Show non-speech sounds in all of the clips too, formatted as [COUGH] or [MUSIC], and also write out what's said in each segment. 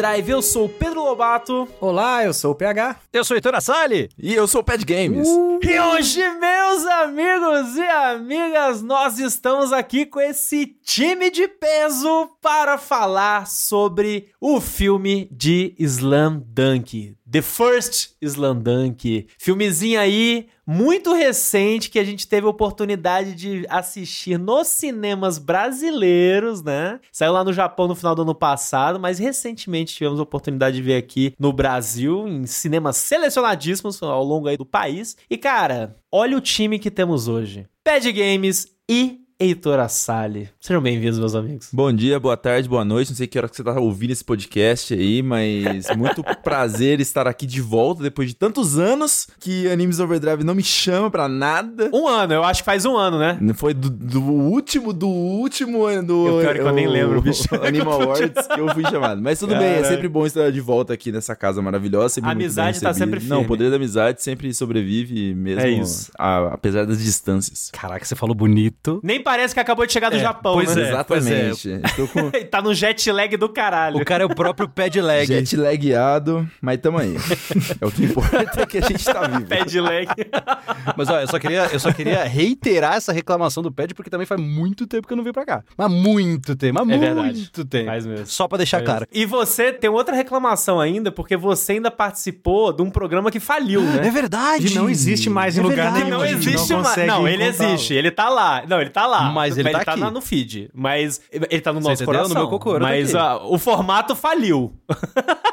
Overdrive. Eu sou o Pedro Lobato. Olá, eu sou o PH. Eu sou o Heitor Assali. E eu sou o Pad Games. E hoje, meus amigos e amigas, nós estamos aqui com esse time de peso para falar sobre o filme de Slam Dunk. The First Slam Dunk. Filmezinho aí muito recente que a gente teve a oportunidade de assistir nos cinemas brasileiros, né? Saiu lá no Japão no final do ano passado, mas recentemente tivemos a oportunidade de ver aqui no Brasil, em cinemas selecionadíssimos ao longo aí do país. E cara, olha o time que temos hoje. Pad Games e Heitor Assali. Sejam bem-vindos, meus amigos. Bom dia, boa tarde, boa noite. Não sei que hora que você tá ouvindo esse podcast aí, mas [LAUGHS] muito prazer estar aqui de volta depois de tantos anos que Animes Overdrive não me chama pra nada. Um ano, eu acho que faz um ano, né? Foi do, do último, do último ano do Eu, pior é que eu nem lembro, bicho. [LAUGHS] Anime Awards que eu fui chamado. Mas tudo bem, é sempre bom estar de volta aqui nessa casa maravilhosa. A amizade tá sempre Não, firme. o poder da amizade sempre sobrevive mesmo, É isso. a- apesar das distâncias. Caraca, você falou bonito. Nem parece que acabou de chegar do É, Japão, pois né? é. Exatamente. Estou com Ele [LAUGHS] tá no jet lag do caralho. O cara é o próprio pad lag. jet lagado, mas tamo aí. [LAUGHS] é o que importa é que a gente tá vivo. Pad lag. [LAUGHS] Mas ó, eu só queria, eu só queria reiterar essa reclamação do pad porque também faz muito tempo que eu não venho pra cá. Mas muito tempo, mas É muito verdade. tempo. Faz mesmo. Só pra deixar claro. E você tem outra reclamação ainda, porque você ainda participou de um programa que faliu, né? É verdade. Que não existe mais em É lugar verdade. nenhum. Não existe não mais. Não, ele encontrá-lo. existe. Ele tá lá. Não, ele tá lá. Mas ele tá aqui. lá no feed. Mas ele tá no Você nosso entendeu? coração. No meu cocoro, tá mas aqui. ah, o formato faliu. [LAUGHS]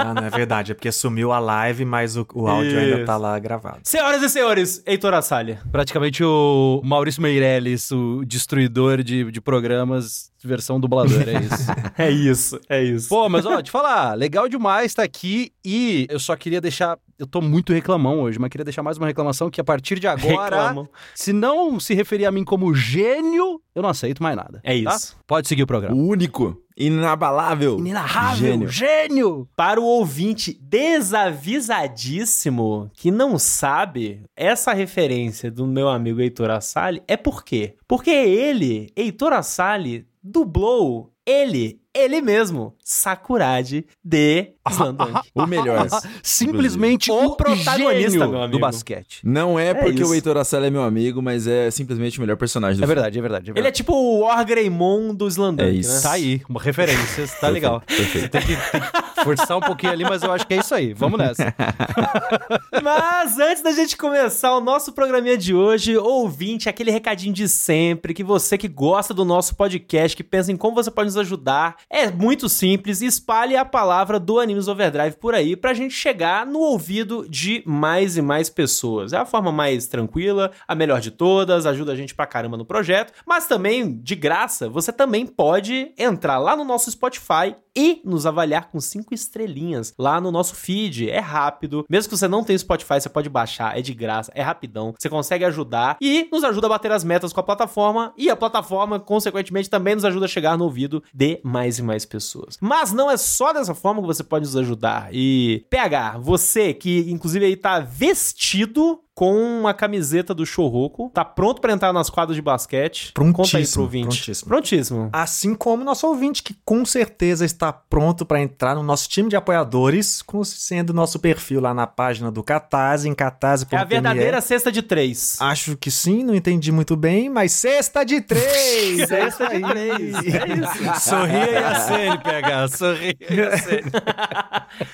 Ah, não é verdade. É porque sumiu a live, mas o, o áudio ainda Isso. tá lá gravado. Senhoras e senhores, Heitor Assalha. Praticamente o Maurício Meirelles, o destruidor de, de programas, versão dublador, é isso. [LAUGHS] É isso, é isso. Pô, mas ó, te falar, legal demais estar aqui e eu só queria deixar. Eu tô muito reclamão hoje, mas queria deixar mais uma reclamação que a partir de agora, Reclamam. se não se referir a mim como gênio, eu não aceito mais nada. É tá? isso. Pode seguir o O programa. único, inabalável. Inenarrável, Gênio. gênio. Para o ouvinte desavisadíssimo que não sabe, essa referência do meu amigo Heitor Assali é por quê? Porque ele, Heitor Assali, dublou ele, ele mesmo, Sakuragi de Slandunk. O melhor. Simplesmente O o, protagonista, do basquete. Não é porque isso. o Heitor Assala é meu amigo, mas é simplesmente o melhor personagem do É verdade, é verdade. É Ele é verdade. tipo o War Greymon do Slandunk, É isso. né? Tá aí, uma referência, tá legal. Perfeito. Tem que, tem que forçar um pouquinho ali, mas eu acho que é isso aí. Vamos nessa. [LAUGHS] Mas antes da gente começar o nosso programinha de hoje, ouvinte, aquele recadinho de sempre, que você que gosta do nosso podcast, que pensa em como você pode nos ajudar, é muito simples, espalhe a palavra do Animes Overdrive por aí pra gente chegar no ouvido de mais e mais pessoas. É a forma mais tranquila, a melhor de todas, ajuda a gente pra caramba no projeto, mas também, de graça, você também pode entrar lá no nosso Spotify e nos avaliar com cinco estrelinhas lá no nosso feed. É rápido. Mesmo que você não tenha Spotify, você pode baixar, é de graça, é rapidão. Você consegue ajudar e nos ajuda a bater as metas com a plataforma e a plataforma, consequentemente, também nos ajuda a chegar no ouvido de mais e mais pessoas. Mas não é só dessa forma que você pode nos ajudar. E PH, você que inclusive aí tá vestido com uma camiseta do Shouhoku, tá pronto pra entrar nas quadras de basquete. Conta aí pro Prontíssimo, ouvinte. prontíssimo. Prontíssimo. Assim como nosso ouvinte, que com certeza está pronto para entrar no nosso time de apoiadores, sendo nosso perfil lá na página do Catarse, em catarse.me. É a verdadeira cesta de três. Acho que sim, não entendi muito bem, mas sexta de três! Cesta de três. [LAUGHS] É isso. [LAUGHS] Sorria e acene, PH. Sorria e acene.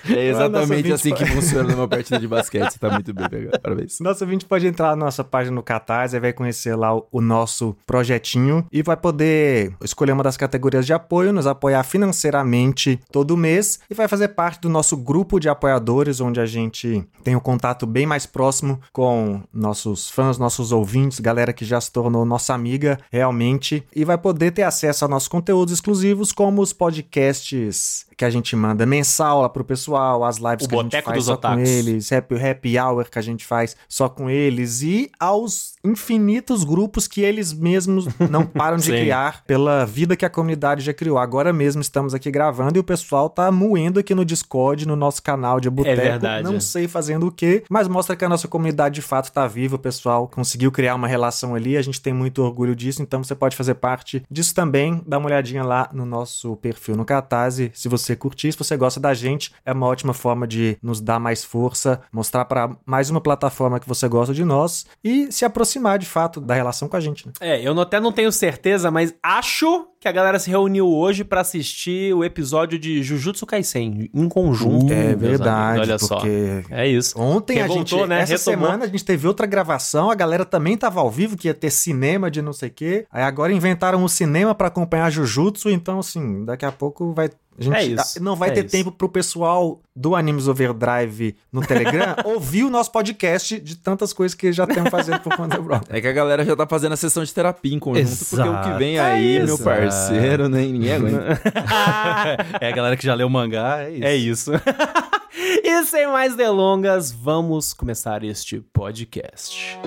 É [LAUGHS] Nosso exatamente assim que funciona numa partida de basquete. Você tá muito bem, PH. Parabéns. Nosso ouvinte pode entrar na nossa página no Catarse, aí vai conhecer lá o, o nosso projetinho e vai poder escolher uma das categorias de apoio, nos apoiar financeiramente todo mês e vai fazer parte do nosso grupo de apoiadores, onde a gente tem um contato bem mais próximo com nossos fãs, nossos ouvintes, galera que já se tornou nossa amiga realmente e vai poder ter acesso a nossos conteúdos exclusivos, como os podcasts que a gente manda mensal lá pro pessoal, as lives O que a gente faz só com Otakus. eles, happy, happy hour que a gente faz só com eles e aos infinitos grupos que eles mesmos [LAUGHS] não param de criar pela vida que a comunidade já criou. Agora mesmo estamos aqui gravando e o pessoal tá moendo aqui no Discord, no nosso canal de Boteco. É verdade. Não sei fazendo o quê, mas mostra que a nossa comunidade de fato tá viva, o pessoal conseguiu criar uma relação ali, a gente tem muito orgulho disso, então você pode fazer parte disso também. Dá uma olhadinha lá no nosso perfil no Catarse, se você você curtir. Se você gosta da gente, é uma ótima forma de nos dar mais força, mostrar para mais uma plataforma que você gosta de nós e se aproximar de fato da relação com a gente. Né? É, eu até não tenho certeza, mas acho que a galera se reuniu hoje para assistir o episódio de Jujutsu Kaisen em conjunto. é verdade, olha porque só. É isso. Ontem a Revoltou, gente, né? essa Retomou. semana a gente teve outra gravação, a galera também tava ao vivo que ia ter cinema de não sei o quê. Aí agora inventaram o cinema para acompanhar Jujutsu, então assim, daqui a pouco vai a gente É isso, não vai é ter isso. tempo pro pessoal do Animes Overdrive no Telegram [LAUGHS] ouvir o nosso podcast de tantas coisas que já estamos fazendo por conta. É que a galera já tá fazendo a sessão de terapia em conjunto, porque o que Exato. vem aí, É meu isso. parceiro, nem ninguém [LAUGHS] aguenta. é a galera que já leu o mangá, é isso. É isso. [LAUGHS] e sem mais delongas, vamos começar este podcast.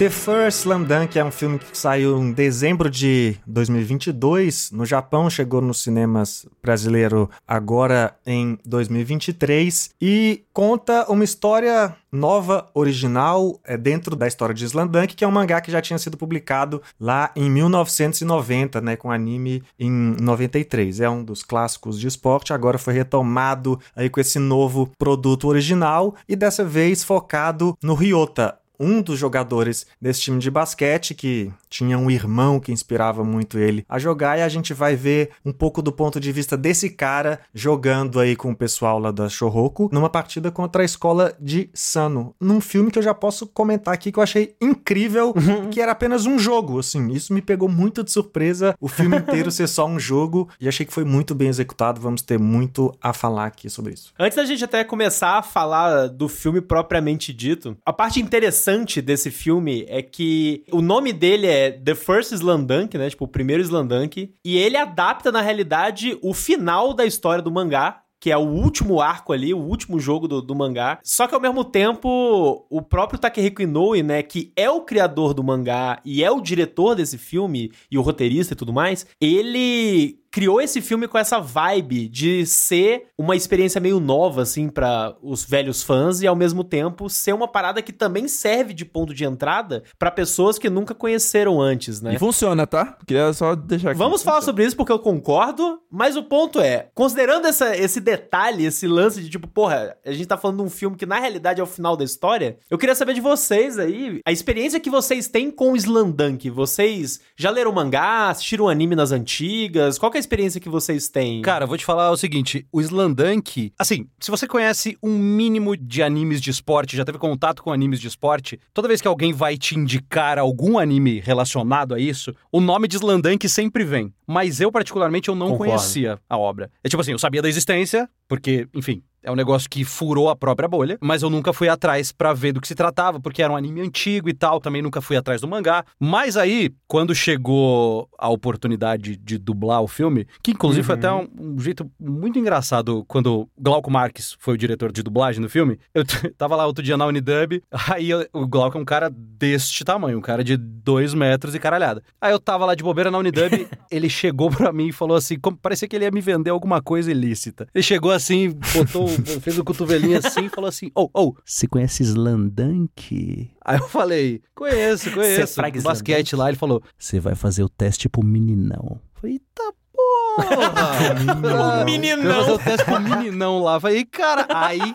The First Slam Dunk é um filme que saiu em dezembro de 2022. No Japão, chegou nos cinemas brasileiro agora em 2023 e conta uma história nova, original, é dentro da história de Slam Dunk, que é um mangá que já tinha sido publicado lá em 1990, né, com anime em 93. É um dos clássicos de esporte, agora foi retomado aí com esse novo produto original e dessa vez focado no Ryota, um dos jogadores desse time de basquete que tinha um irmão que inspirava muito ele a jogar e a gente vai ver um pouco do ponto de vista desse cara jogando aí com o pessoal lá da Shoroku numa partida contra a escola de Sano, num filme que eu já posso comentar aqui que eu achei incrível, que era apenas um jogo, assim, isso me pegou muito de surpresa, o filme [LAUGHS] inteiro ser só um jogo e achei que foi muito bem executado, vamos ter muito a falar aqui sobre isso. Antes da gente até começar a falar do filme propriamente dito, a parte interessante desse filme é que o nome dele é The First Slam Dunk, né? Tipo, o primeiro Slam Dunk. E ele adapta, na realidade, o final da história do mangá. Que é o último arco ali, o último jogo do, do mangá. Só que ao mesmo tempo, o próprio Takehiko Inoue, né, que é o criador do mangá e é o diretor desse filme e o roteirista e tudo mais, ele criou esse filme com essa vibe de ser uma experiência meio nova, assim, para os velhos fãs e ao mesmo tempo ser uma parada que também serve de ponto de entrada para pessoas que nunca conheceram antes, né? E funciona, tá? Queria só deixar aqui. Vamos falar sobre isso porque eu concordo, mas o ponto é, considerando essa, esse detalhe, esse lance de tipo, porra, a gente tá falando de um filme que na realidade é o final da história, eu queria saber de vocês aí, a experiência que vocês têm com o Slandunk. Vocês já leram mangá, assistiram anime nas antigas? Qual que é a experiência que vocês têm? Cara, eu vou te falar o seguinte: o Slandunk, assim, se você conhece um mínimo de animes de esporte, já teve contato com animes de esporte, toda vez que alguém vai te indicar algum anime relacionado a isso, o nome de Slandunk sempre vem. Mas eu, particularmente, eu não Concordo. conhecia a obra. É tipo assim, eu sabia da existência, porque, enfim. É um negócio que furou a própria bolha, mas eu nunca fui atrás pra ver do que se tratava, porque era um anime antigo e tal, também nunca fui atrás do mangá. Mas aí, quando chegou a oportunidade de dublar o filme, que inclusive foi até um, um jeito muito engraçado quando Glauco Marques foi o diretor de dublagem do filme. Eu [LAUGHS] tava lá outro dia na Unidub, aí eu- o Glauco é um cara deste tamanho, um cara de dois metros e caralhada. Aí eu tava lá de bobeira na Unidub, [LAUGHS] ele chegou pra mim e falou assim, como, parecia que ele ia me vender alguma coisa ilícita. Ele chegou assim, botou, [LAUGHS] fez o cotovelinho assim e falou assim, oh, oh, você conhece Slandunk? Aí eu falei, conheço, conheço. fraga No basquete lá, ele falou, você vai fazer o teste pro meninão. Eu Falei, eita porra! [LAUGHS] Meninão. Eu ia fazer o teste pro meninão lá. Eu Falei, cara, aí...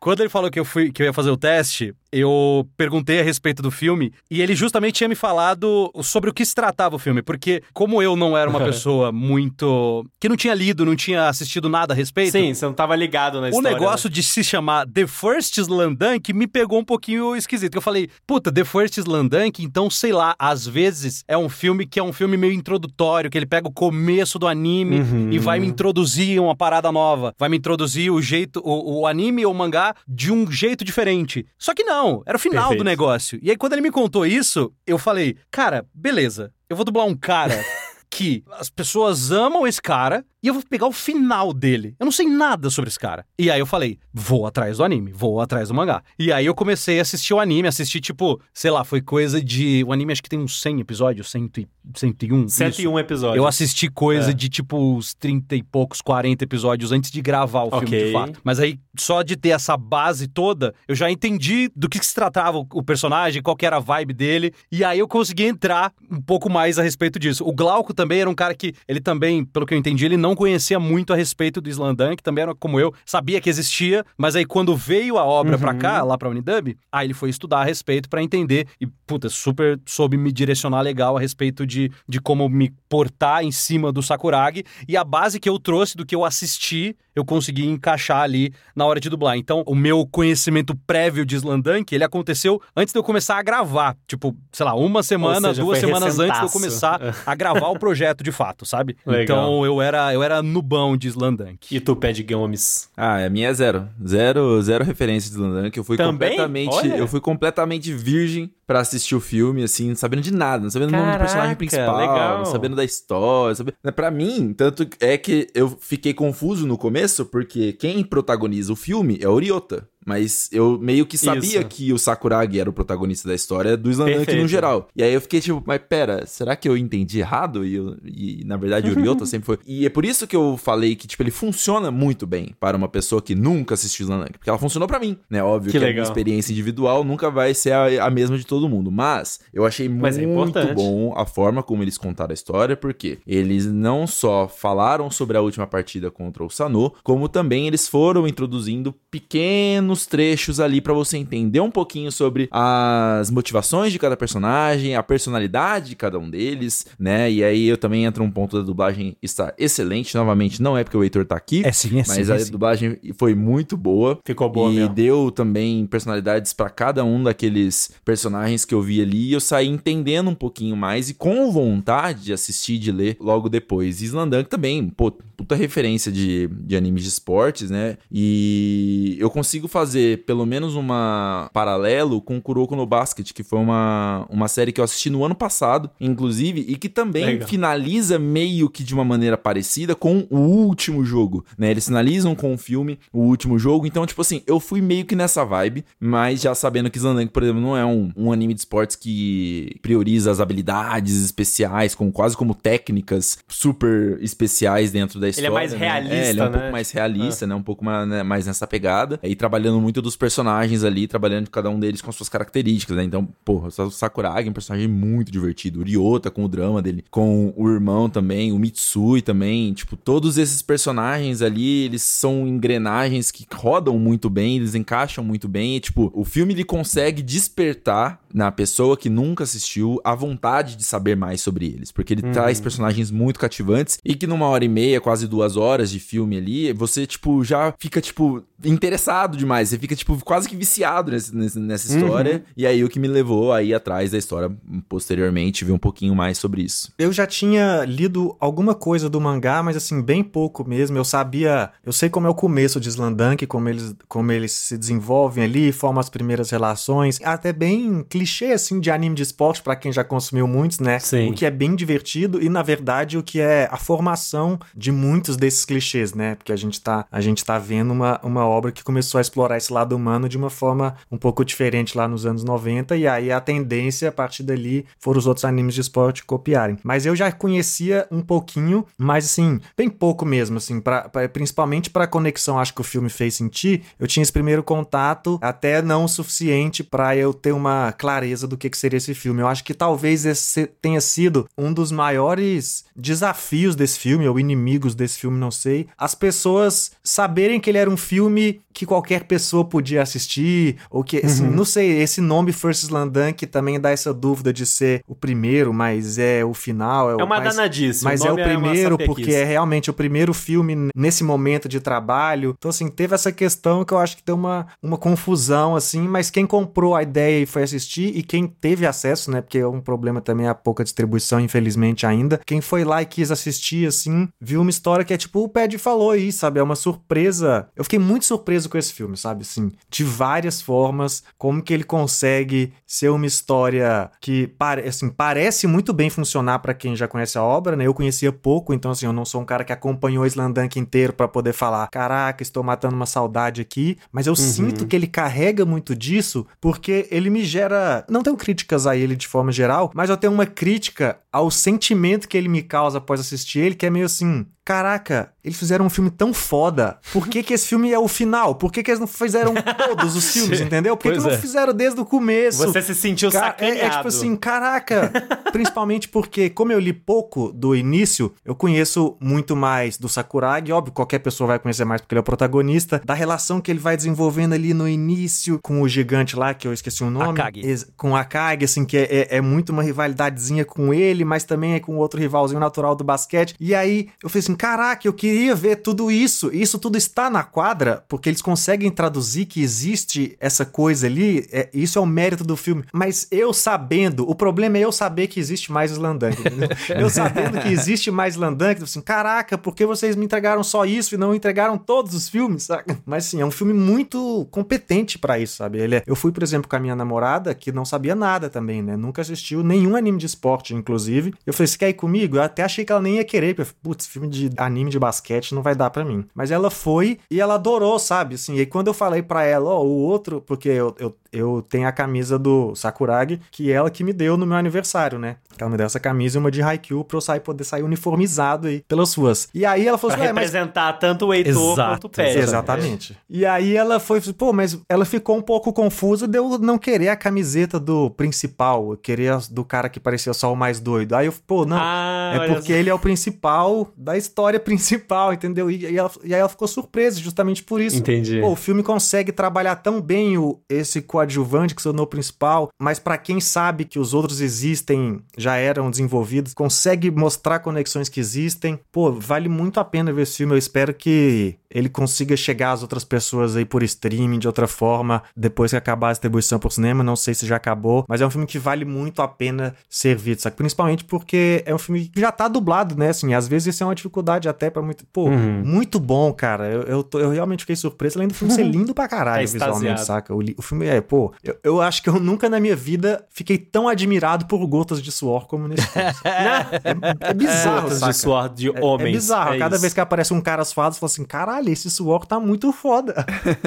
Quando ele falou que eu, fui, que eu ia fazer o teste, eu perguntei a respeito do filme e ele justamente tinha me falado sobre o que se tratava o filme, porque como eu não era uma [LAUGHS] pessoa muito... que não tinha lido, não tinha assistido nada a respeito... Sim, você não tava ligado na O história. né? negócio de se chamar The First Slandunk me pegou um pouquinho esquisito. Eu falei, puta, The First Slandunk, então sei lá, às vezes é um filme que é um filme meio introdutório, que ele pega o começo do anime Uhum. e vai me introduzir uma parada nova. Vai me introduzir o jeito, o, o anime ou o mangá de um jeito diferente. Só que não, era o final Perfeito. do negócio. E aí quando ele me contou isso, eu falei, cara, beleza, eu vou dublar um cara [LAUGHS] que as pessoas amam esse cara e eu vou pegar o final dele. Eu não sei nada sobre esse cara. E aí eu falei, vou atrás do anime, vou atrás do mangá. E aí eu comecei a assistir o anime, assistir tipo, sei lá, foi coisa de. O anime acho que tem uns 100 episódios, 100 e, 101. 101 isso. episódios. Eu assisti coisa É. de tipo uns 30 e poucos, 40 episódios antes de gravar o filme Ok. de fato. Mas aí, só de ter essa base toda, eu já entendi do que, se tratava o, personagem, qual que era a vibe dele. E aí eu consegui entrar um pouco mais a respeito disso. O Glauco também era um cara que, ele também, pelo que eu entendi, ele não conhecia muito a respeito do Slandan, que também era como eu, sabia que existia, mas aí quando veio a obra pra cá, lá pra Unidub, aí ele foi estudar a respeito pra entender e, puta, super soube me direcionar legal a respeito de, de como me portar em cima do Sakuragi. E a base que eu trouxe do que eu assisti, eu consegui encaixar ali na hora de dublar. Então, o meu conhecimento prévio de Slandunk, ele aconteceu antes de eu começar a gravar. Tipo, sei lá, uma semana, seja, duas semanas antes de eu recentaço. começar a [LAUGHS] gravar o projeto de fato, sabe? Legal. Então, eu era, eu era nubão de Slandunk. E tu, Pé de Gomes? Ah, a minha é zero. Zero, zero referência de Slandan, que eu fui Também? completamente. Olha. Eu fui completamente virgem pra assistir o filme, assim, não sabendo de nada, não sabendo o nome do Caraca, personagem principal, legal. não sabendo da história. Sabendo... Pra mim, tanto é que eu fiquei confuso no começo, porque quem protagoniza o filme é o Oriota. Mas eu meio que sabia Isso. que o Sakuragi era o protagonista da história do Slandank no geral. E aí eu fiquei tipo, mas pera, será que eu entendi errado? E, eu- e, na verdade o Oriota [LAUGHS] sempre foi. E é por isso que eu falei que, tipo, ele funciona muito bem para uma pessoa que nunca assistiu Slandank. Porque ela funcionou pra mim, né? Óbvio Que que, a minha experiência individual nunca vai ser a, a mesma de todo mundo. Mas eu achei Mas é muito importante. bom a forma como eles contaram a história, porque eles não só falaram sobre a última partida contra o Sano, como também eles foram introduzindo pequenos trechos ali pra você entender um pouquinho sobre as motivações de cada personagem, a personalidade de cada um deles, né? E aí eu também entro um ponto da dublagem estar excelente. Novamente, não é porque o Heitor tá aqui, É sim, é sim. mas é a sim. dublagem foi muito boa. Ficou boa e mesmo. deu também personalidades pra cada um daqueles personagens que eu vi ali. E eu saí entendendo um pouquinho mais e com vontade de assistir, de ler logo depois. E Slandunk também, pô, puta referência de, de animes de esportes, né? E eu consigo fazer pelo menos uma paralelo com Kuroko no Basket, que foi uma, uma série que eu assisti no ano passado, inclusive, e que também Legal. finaliza meio que de uma maneira parecida com o último jogo, né? Eles finalizam com o filme, o último jogo. Então, tipo assim, eu fui meio que nessa vibe, mas já sabendo que Slandunk, por exemplo, não é um, um anime de esportes que prioriza as habilidades especiais, com, quase como técnicas super especiais dentro da história. mais né? realista, É, ele é um né? pouco mais realista, né? Um pouco mais, né, mais nessa pegada. E trabalhando muito dos personagens ali, trabalhando cada um deles com suas características, né? Então, porra, o Sakuragi é um personagem muito divertido. O Ryota com o drama dele, com o irmão também, o Mitsui também. Tipo, todos esses personagens ali, eles são engrenagens que rodam muito bem, eles encaixam muito bem. E, tipo, o filme ele consegue despertar na pessoa que nunca assistiu a vontade de saber mais sobre eles. Porque ele traz personagens muito cativantes e que numa hora e meia, quase duas horas de filme ali, você, tipo, já fica, tipo, interessado demais. Você fica, tipo, quase que viciado nesse- nesse- nessa história. E aí o que me levou aí atrás da história posteriormente, ver um pouquinho mais sobre isso. Eu já tinha lido alguma coisa do mangá, mas assim, bem pouco mesmo. Eu sabia, eu sei como é o começo de Slandank, como eles, como eles se desenvolvem ali, formam as primeiras relações. Até bem clichê, assim, de anime de esporte, pra quem já consumiu muitos, né? Sim. O que é bem divertido e, na verdade, o que é a formação de muitos desses clichês, né? Porque a gente tá, a gente tá vendo uma, uma obra que começou a explorar esse lado humano de uma forma um pouco diferente lá nos anos 90, e aí a tendência, a partir dali, foram os outros animes de esporte copiarem. Mas eu já conhecia um pouquinho, mas assim, bem pouco mesmo, assim, pra, pra- principalmente pra conexão, acho que o filme fez sentir, eu tinha esse primeiro contato, até não o suficiente pra eu ter uma clareza do que, que seria esse filme. Eu acho que talvez esse tenha sido um dos maiores desafios desse filme, ou inimigos desse filme, não sei, as pessoas saberem que ele era um filme que qualquer pessoa podia assistir, ou que, assim, não sei, esse nome First Slandunk também dá essa dúvida de ser o primeiro, mas é o final. É, É o uma mais- danadice. mas é o nome uma primeiro sapequice. porque é realmente o primeiro filme nesse momento de trabalho. Então, assim, teve essa questão que eu acho que deu uma, uma confusão, assim, mas quem comprou a ideia e foi assistir assistir e quem teve acesso, né? Porque é um problema também a pouca distribuição, infelizmente ainda. Quem foi lá e quis assistir, assim, viu uma história que é tipo o Pad falou aí, sabe? É uma surpresa. Eu fiquei muito surpreso com esse filme, sabe? Assim, de várias formas, como que ele consegue ser uma história que, assim, parece muito bem funcionar para quem já conhece a obra, né? Eu conhecia pouco, então, assim, eu não sou um cara que acompanhou Slandunk inteiro para poder falar, caraca, estou matando uma saudade aqui, mas eu uhum. sinto que ele carrega muito disso porque ele me gera. Não tenho críticas a ele de forma geral, mas eu tenho uma crítica ao sentimento que ele me causa após assistir ele, que é meio assim: caraca, eles fizeram um filme tão foda. Por que, que esse filme é o final? Por que, que eles não fizeram todos os [LAUGHS] filmes, entendeu? Por que, que não é. fizeram desde o começo? Você se sentiu Ca sacaneado. É, é tipo assim, caraca. [LAUGHS] principalmente porque, como eu li pouco do início, eu conheço muito mais do Sakuragi. Óbvio, qualquer pessoa vai conhecer mais porque ele é o protagonista. Da relação que ele vai desenvolvendo ali no início com o gigante lá, que eu esqueci o nome. Akagi. Com o Akagi, assim, que é, é, é muito uma rivalidadezinha com ele, mas também é com outro rivalzinho natural do basquete. E aí, eu falei assim, assim, caraca, eu queria ver tudo isso. Isso tudo está na quadra, porque eles conseguem traduzir que existe essa coisa ali. É, isso é o mérito do filme. Mas eu sabendo, o problema é eu saber que existe mais entendeu? [LAUGHS] eu sabendo que existe mais Slandunk, assim, caraca, por que vocês me entregaram só isso e não entregaram todos os filmes, sabe? Mas sim, é um filme muito competente para isso, sabe? Ele é... Eu fui, por exemplo, com a minha namorada, que não sabia nada também, né? Nunca assistiu nenhum anime de esporte, inclusive. Eu falei, você quer ir comigo? Eu até achei que ela nem ia querer. Putz, filme de de anime de basquete não vai dar para mim. Mas ela foi e ela adorou, sabe? Assim, e quando eu falei para ela, ó, oh, o outro, porque eu, eu eu tenho a camisa do Sakuragi, que é ela que me deu no meu aniversário, né? Ela me deu essa camisa e uma de Haikyuu pra eu sair, poder sair uniformizado aí pelas ruas. E aí ela falou pra assim, representar mas... tanto o Heitor Exato, quanto o Pé. Exatamente. E aí ela foi, pô, mas ela ficou um pouco confusa de eu não querer a camiseta do principal, eu queria do cara que parecia só o mais doido. Aí eu, pô, não, ah, é porque ele é o principal da história [LAUGHS] principal, entendeu? E, e, ela, e aí ela ficou surpresa justamente por isso. Entendi. Pô, o filme consegue trabalhar tão bem o, esse coadjuvante que se tornou principal, mas para quem sabe que os outros existem, já eram desenvolvidos, consegue mostrar conexões que existem. Pô, vale muito a pena ver esse filme. Eu espero que ele consiga chegar às outras pessoas aí por streaming de outra forma, depois que acabar a distribuição por cinema. Não sei se já acabou, mas é um filme que vale muito a pena ser visto, sabe? Principalmente porque é um filme que já tá dublado, né? Assim, às vezes isso é uma dificuldade até para muito. Pô, uhum. muito bom, cara. Eu, eu, tô, eu, realmente fiquei surpreso, além do filme ser lindo pra caralho é visualmente, saca? O, o, filme é, pô, eu, eu acho que eu nunca na minha vida fiquei tão admirado por gotas de suor como nesse filme. [LAUGHS] é, é, bizarro, Gotas saca? de suor de homens. É, é bizarro. Cada isso. vez que aparece um cara asfado, você fala assim, caralho esse suor tá muito foda.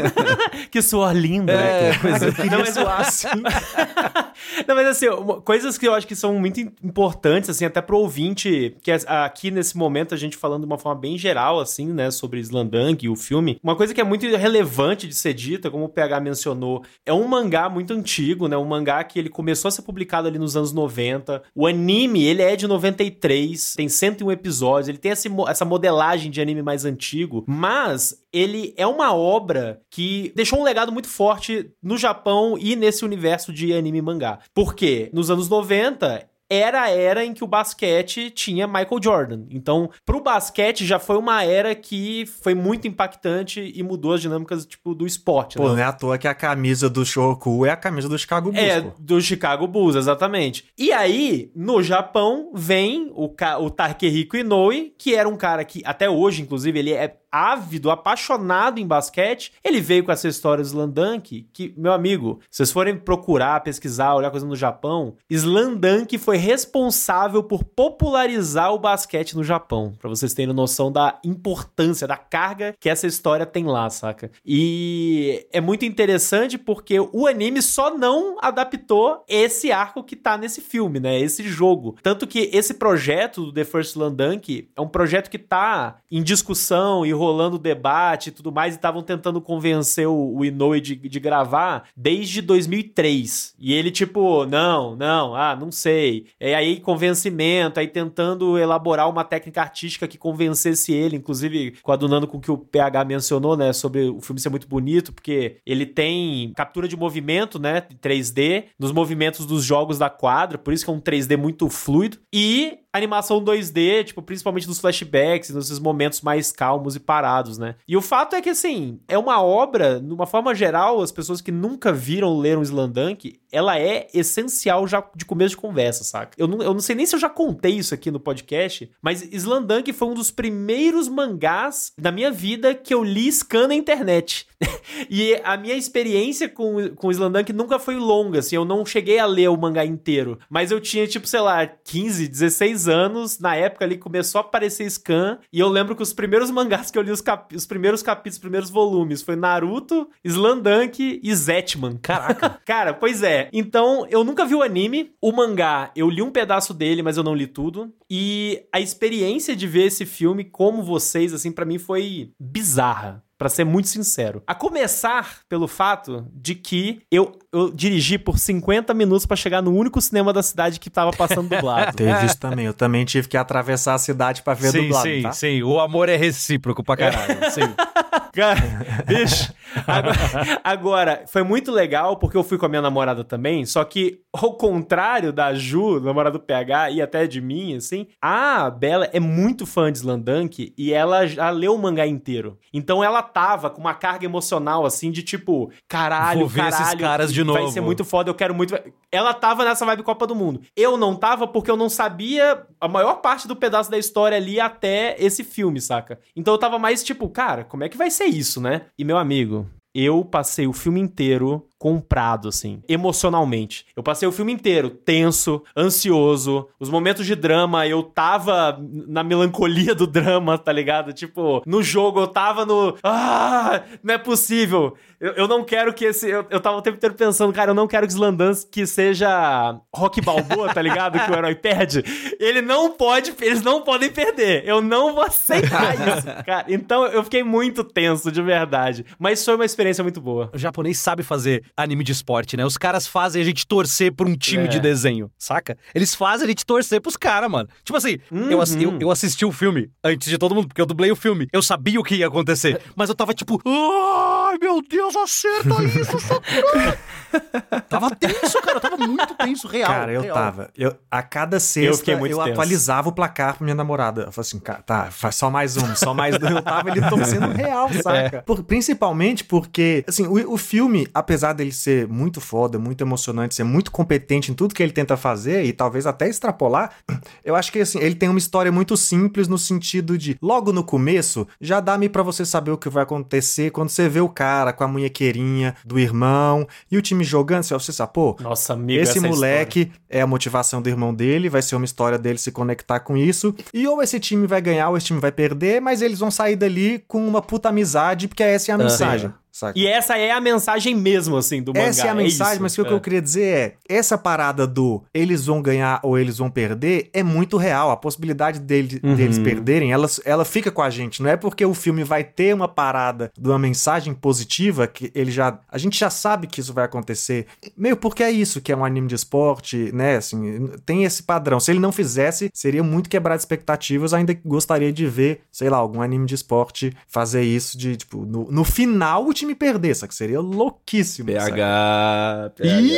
[LAUGHS] que suor lindo, né? é, né? Coisa, queria não, mas... suar assim. [LAUGHS] não, mas assim, coisas que eu acho que são muito importantes, assim, até pro ouvinte, que é, aqui nesse momento a gente falando de uma forma bem geral, assim, né, sobre Slandang e o filme. Uma coisa que é muito relevante de ser dita, como o PH mencionou, é um mangá muito antigo, né? Um mangá que ele começou a ser publicado ali nos anos 90. O anime, ele é de 93, tem 101 episódios, ele tem esse, essa modelagem de anime mais antigo, mas ele é uma obra que deixou um legado muito forte no Japão e nesse universo de anime e mangá. Porque nos anos 90 era a era em que o basquete tinha Michael Jordan. Então, pro basquete já foi uma era que foi muito impactante e mudou as dinâmicas, tipo, do esporte. Pô, né? não é à toa que a camisa do Shoku é a camisa do Chicago Bulls. É, pô. do Chicago Bulls, exatamente. E aí, no Japão, vem o, o Takehiko Inoue, que era um cara que, até hoje, inclusive, ele é ávido, apaixonado em basquete, ele veio com essa história do Slandunk, que, meu amigo, se vocês forem procurar, pesquisar, olhar coisa no Japão, Slandunk foi responsável por popularizar o basquete no Japão, para vocês terem noção da importância, da carga que essa história tem lá, saca? E é muito interessante porque o anime só não adaptou esse arco que tá nesse filme, né? Esse jogo. Tanto que esse projeto do The First Slandunk é um projeto que tá em discussão e rolando debate e tudo mais, e estavam tentando convencer o, o Inoue de, de gravar desde 2003. E ele, tipo, não, não, ah, não sei. E aí, convencimento, aí tentando elaborar uma técnica artística que convencesse ele, inclusive coadunando com o que o PH mencionou, né, sobre o filme ser muito bonito, porque ele tem captura de movimento, né, 3D, nos movimentos dos jogos da quadra, por isso que é um 3D muito fluido. E animação 2D, tipo, principalmente nos flashbacks, nesses momentos mais calmos e parados, né? E o fato é que, assim, é uma obra, de uma forma geral, as pessoas que nunca viram ou leram Slandunk, ela é essencial já de começo de conversa, saca? Eu não, eu não sei nem se eu já contei isso aqui no podcast, mas Slandunk foi um dos primeiros mangás da minha vida que eu li scan na internet. [LAUGHS] e a minha experiência com, com Slandunk nunca foi longa, assim, eu não cheguei a ler o mangá inteiro, mas eu tinha, tipo, sei lá, 15, 16 anos, na época ali começou a aparecer scan, e eu lembro que os primeiros mangás que eu li, os, cap os primeiros capítulos, os primeiros volumes, foi Naruto, Slandunk e Zetman. Caraca. [LAUGHS] Cara, pois é. Então, eu nunca vi o anime, o mangá, eu li um pedaço dele, mas eu não li tudo, e a experiência de ver esse filme, como vocês, assim, para mim foi bizarra para ser muito sincero. A começar pelo fato de que eu, eu dirigi por 50 minutos para chegar no único cinema da cidade que tava passando dublado. [LAUGHS] Teve isso também. Eu também tive que atravessar a cidade para ver sim, dublado, sim, tá? sim. O amor é recíproco pra caralho. Sim. [LAUGHS] Cara, bicho. Agora, [LAUGHS] agora, foi muito legal porque eu fui com a minha namorada também, só que ao contrário da Ju, namorada do PH, e até de mim, assim, a Bela é muito fã de Slandunk e ela já leu o mangá inteiro. Então ela tava com uma carga emocional, assim, de tipo, caralho, Vou ver caralho, esses caras de vai novo. ser muito foda, eu quero muito... Ela tava nessa vibe Copa do Mundo. Eu não tava porque eu não sabia a maior parte do pedaço da história ali até esse filme, saca? Então eu tava mais tipo, cara, como é que vai ser isso, né? E meu amigo, eu passei o filme inteiro comprado, assim, emocionalmente. Eu passei o filme inteiro tenso, ansioso, os momentos de drama, eu tava na melancolia do drama, tá ligado? Tipo, no jogo eu tava no. Ah, não é possível. Eu, eu não quero que esse. Eu, eu tava o tempo inteiro pensando, cara, eu não quero que Slandance que seja Rock Balboa, tá ligado? que o herói perde. Ele não pode. Eles não podem perder. Eu não vou aceitar isso, cara. Então eu fiquei muito tenso, de verdade. Mas foi uma experiência muito boa. O japonês sabe fazer anime de esporte, né? Os caras fazem a gente torcer por um time É. de desenho, saca? Eles fazem a gente torcer pros caras, mano. Tipo assim, eu, ass- eu, eu assisti o filme antes de todo mundo, porque eu dublei o filme. Eu sabia o que ia acontecer, [LAUGHS] mas eu tava tipo, ai meu Deus, acerta isso, [LAUGHS] tava tenso, cara. Eu tava muito tenso, real. Cara, eu real. tava. Eu, a cada sexta, eu, tenso. atualizava o placar pra minha namorada. Eu falei assim, cara, tá, faz só mais um, só mais dois. Eu tava ali torcendo real, [LAUGHS] saca? Por- principalmente porque, assim, o, o filme, apesar dele ser muito foda, muito emocionante, ser muito competente em tudo que ele tenta fazer e talvez até extrapolar, eu acho que, assim, ele tem uma história muito simples no sentido de, logo no começo, já dá-me pra você saber o que vai acontecer quando você vê o cara com a munhequeirinha do irmão e o time jogando, você, você sabe, pô, Nossa, amigo, esse essa moleque é a motivação do irmão dele, vai ser uma história dele se conectar com isso. E ou esse time vai ganhar ou esse time vai perder, mas eles vão sair dali com uma puta amizade, porque essa é a mensagem. Saca? E essa é a mensagem mesmo, assim, do mangá. Essa é a mensagem, isso. mas o que eu queria dizer é: essa parada do eles vão ganhar ou eles vão perder é muito real. A possibilidade dele- Uhum. deles perderem, ela, ela fica com a gente. Não é porque o filme vai ter uma parada de uma mensagem positiva que ele já. A gente já sabe que isso vai acontecer. Meio porque é isso que é um anime de esporte, né? Assim, tem esse padrão. Se ele não fizesse, seria muito quebrar expectativas. Ainda gostaria de ver, sei lá, algum anime de esporte fazer isso de, tipo, no, no final o time perder, só que seria louquíssimo. PH, PH,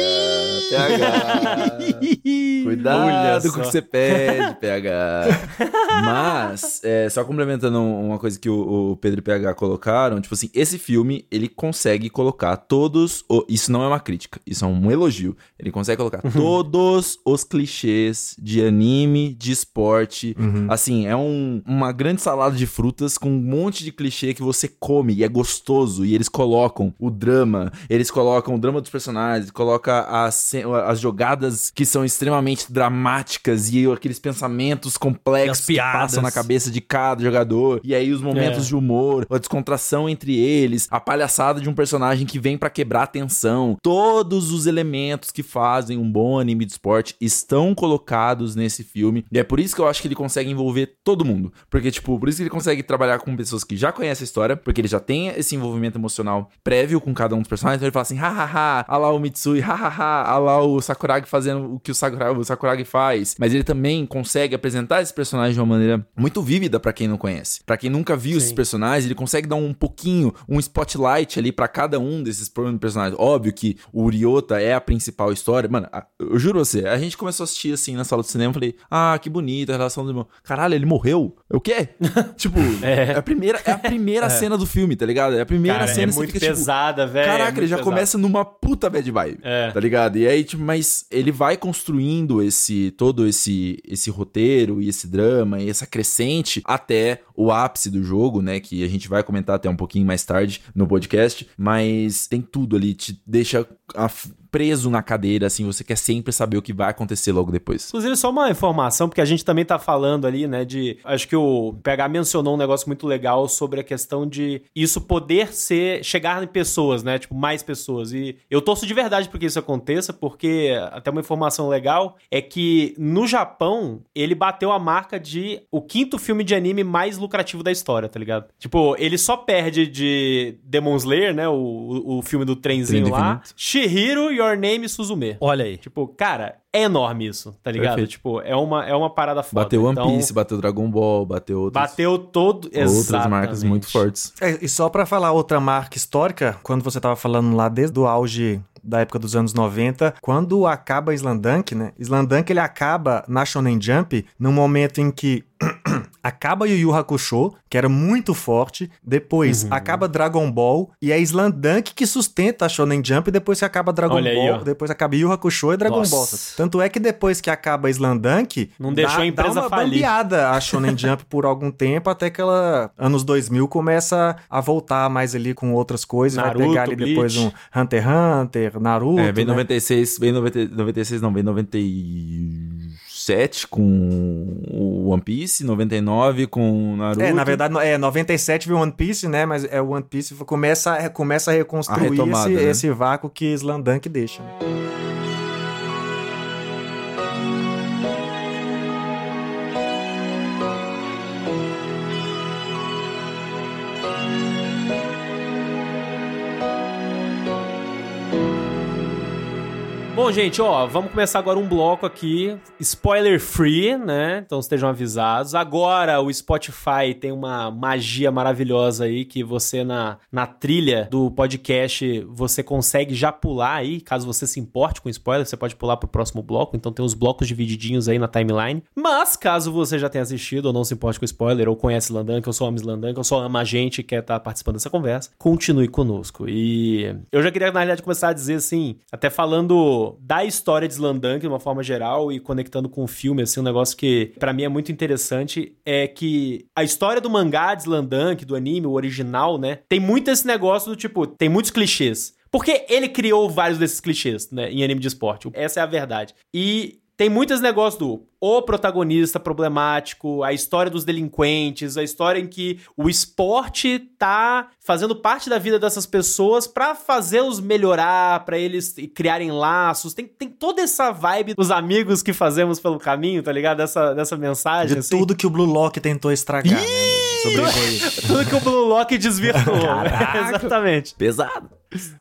PH. Cuidado com o que você pede, PH. [LAUGHS] Mas, é, só complementando uma coisa que o, o Pedro e PH colocaram, tipo assim, esse filme, ele consegue colocar todos. o- isso não é uma crítica, isso é um elogio. Ele consegue colocar todos os clichês de anime, de esporte. Assim, é um- uma grande salada de frutas com um monte de clichê que você come e é gostoso. E eles colocam o drama, eles colocam o drama dos personagens, coloca as, as jogadas que são extremamente dramáticas e aqueles pensamentos complexos que passam na cabeça de cada jogador. E aí os momentos É. de humor, a descontração entre eles, a palhaçada de um personagem que vem pra quebrar a tensão. Todos os elementos que fazem um bom anime de esporte estão colocados nesse filme. E é por isso que eu acho que ele consegue envolver todo mundo. Porque, tipo, por isso que ele consegue trabalhar com pessoas que já conhecem a história, porque ele já tem esse envolvimento emocional prévio com cada um dos personagens. Então ele fala assim, hahaha, olha lá o Mitsui, hahaha, olha lá o Sakuragi fazendo o que o Sakuragi, o Sakuragi faz, mas ele também consegue apresentar esse personagem de uma maneira muito vívida para quem não conhece. Para quem nunca viu Sim. esses personagens, ele consegue dar um pouquinho, um spotlight ali para cada um desses personagens. Óbvio que o Uriota é a principal história. Mano, eu juro você, a gente começou a assistir assim na sala do cinema, falei: "Ah, que bonita a relação do irmão". Caralho, ele morreu? O quê? [LAUGHS] tipo, é. é. a primeira é a primeira [LAUGHS] é. cena do filme, tá ligado? É a primeira Cara, cena é muito fica, tipo, pesada, tipo, velho. Caraca, é ele já pesado. começa numa puta bad vibe. É. Tá ligado? E aí, tipo, mas ele vai construindo esse todo esse esse roteiro e esse drama e essa crescente até o ápice do jogo, né, que a gente vai comentar até um pouquinho mais tarde no podcast, mas tem tudo ali, te deixa a, preso na cadeira, assim, você quer sempre saber o que vai acontecer logo depois. Inclusive, só uma informação, porque a gente também tá falando ali, né, de. Acho que o PH mencionou um negócio muito legal sobre a questão de isso poder ser. chegar em pessoas, né? Tipo, mais pessoas. E eu torço de verdade porque isso aconteça, porque até uma informação legal é que no Japão ele bateu a marca de o quinto filme de anime mais lucrativo da história, tá ligado? Tipo, ele só perde de Demon Slayer, né? O, o filme do trenzinho lá. Shihiro Your Name Suzume. Olha aí. Tipo, cara, é enorme isso, tá ligado? Perfeito. Tipo, é uma, é uma parada foda. Bateu One então, Piece, bateu Dragon Ball, bateu outros... Bateu todo... Outras marcas muito fortes. É, e só para falar outra marca histórica, quando você tava falando lá desde o auge da época dos anos 90, quando acaba Slandunk, né? Slandunk ele acaba na Shonen Jump no momento em que [CLEARS THROAT] acaba Yu Yu Hakusho, que era muito forte, depois uhum. acaba Dragon Ball e é Slandunk que sustenta a Shonen Jump depois que acaba Dragon Olha Ball, aí, depois acaba Yu Hakusho e Dragon Nossa. Ball. Tanto é que depois que acaba Slandunk, não deixou dá, a empresa dá uma falir. a Shonen [LAUGHS] Jump por algum tempo até que ela anos 2000 começa a voltar mais ali com outras coisas, Naruto, vai pegar ali Bleach. depois um Hunter x Hunter, Naruto, É, vem né? 96, vem 90, 96 não, vem 97 com o One Piece, 99 com Naruto. É, na verdade, é 97 veio One Piece, né? Mas é o One Piece começa, começa a reconstruir a retomada, esse, né? esse vácuo que Slandunk deixa. Né? Bom, gente, ó, vamos começar agora um bloco aqui, spoiler free, né? Então estejam avisados. Agora o Spotify tem uma magia maravilhosa aí que você na, na trilha do podcast você consegue já pular aí, caso você se importe com spoiler, você pode pular pro próximo bloco. Então tem os blocos divididinhos aí na timeline. Mas caso você já tenha assistido ou não se importe com spoiler ou conhece Landan, que eu sou Amis Landan, que eu sou ama a gente quer estar tá participando dessa conversa, continue conosco. E eu já queria na realidade começar a dizer assim, até falando da história de Slandunk de uma forma geral e conectando com o filme, assim, um negócio que para mim é muito interessante é que a história do mangá de Slandunk, do anime, o original, né, tem muito esse negócio do tipo, tem muitos clichês. Porque ele criou vários desses clichês, né, em anime de esporte. Essa é a verdade. E tem muitos negócios do o protagonista problemático, a história dos delinquentes, a história em que o esporte tá fazendo parte da vida dessas pessoas para fazê-los melhorar, para eles criarem laços. Tem, tem toda essa vibe dos amigos que fazemos pelo caminho, tá ligado? Dessa, dessa mensagem. De assim. tudo que o Blue Lock tentou estragar, né? Sobre [LAUGHS] tudo que o Blue Lock desvirtuou. [LAUGHS] Exatamente. Pesado.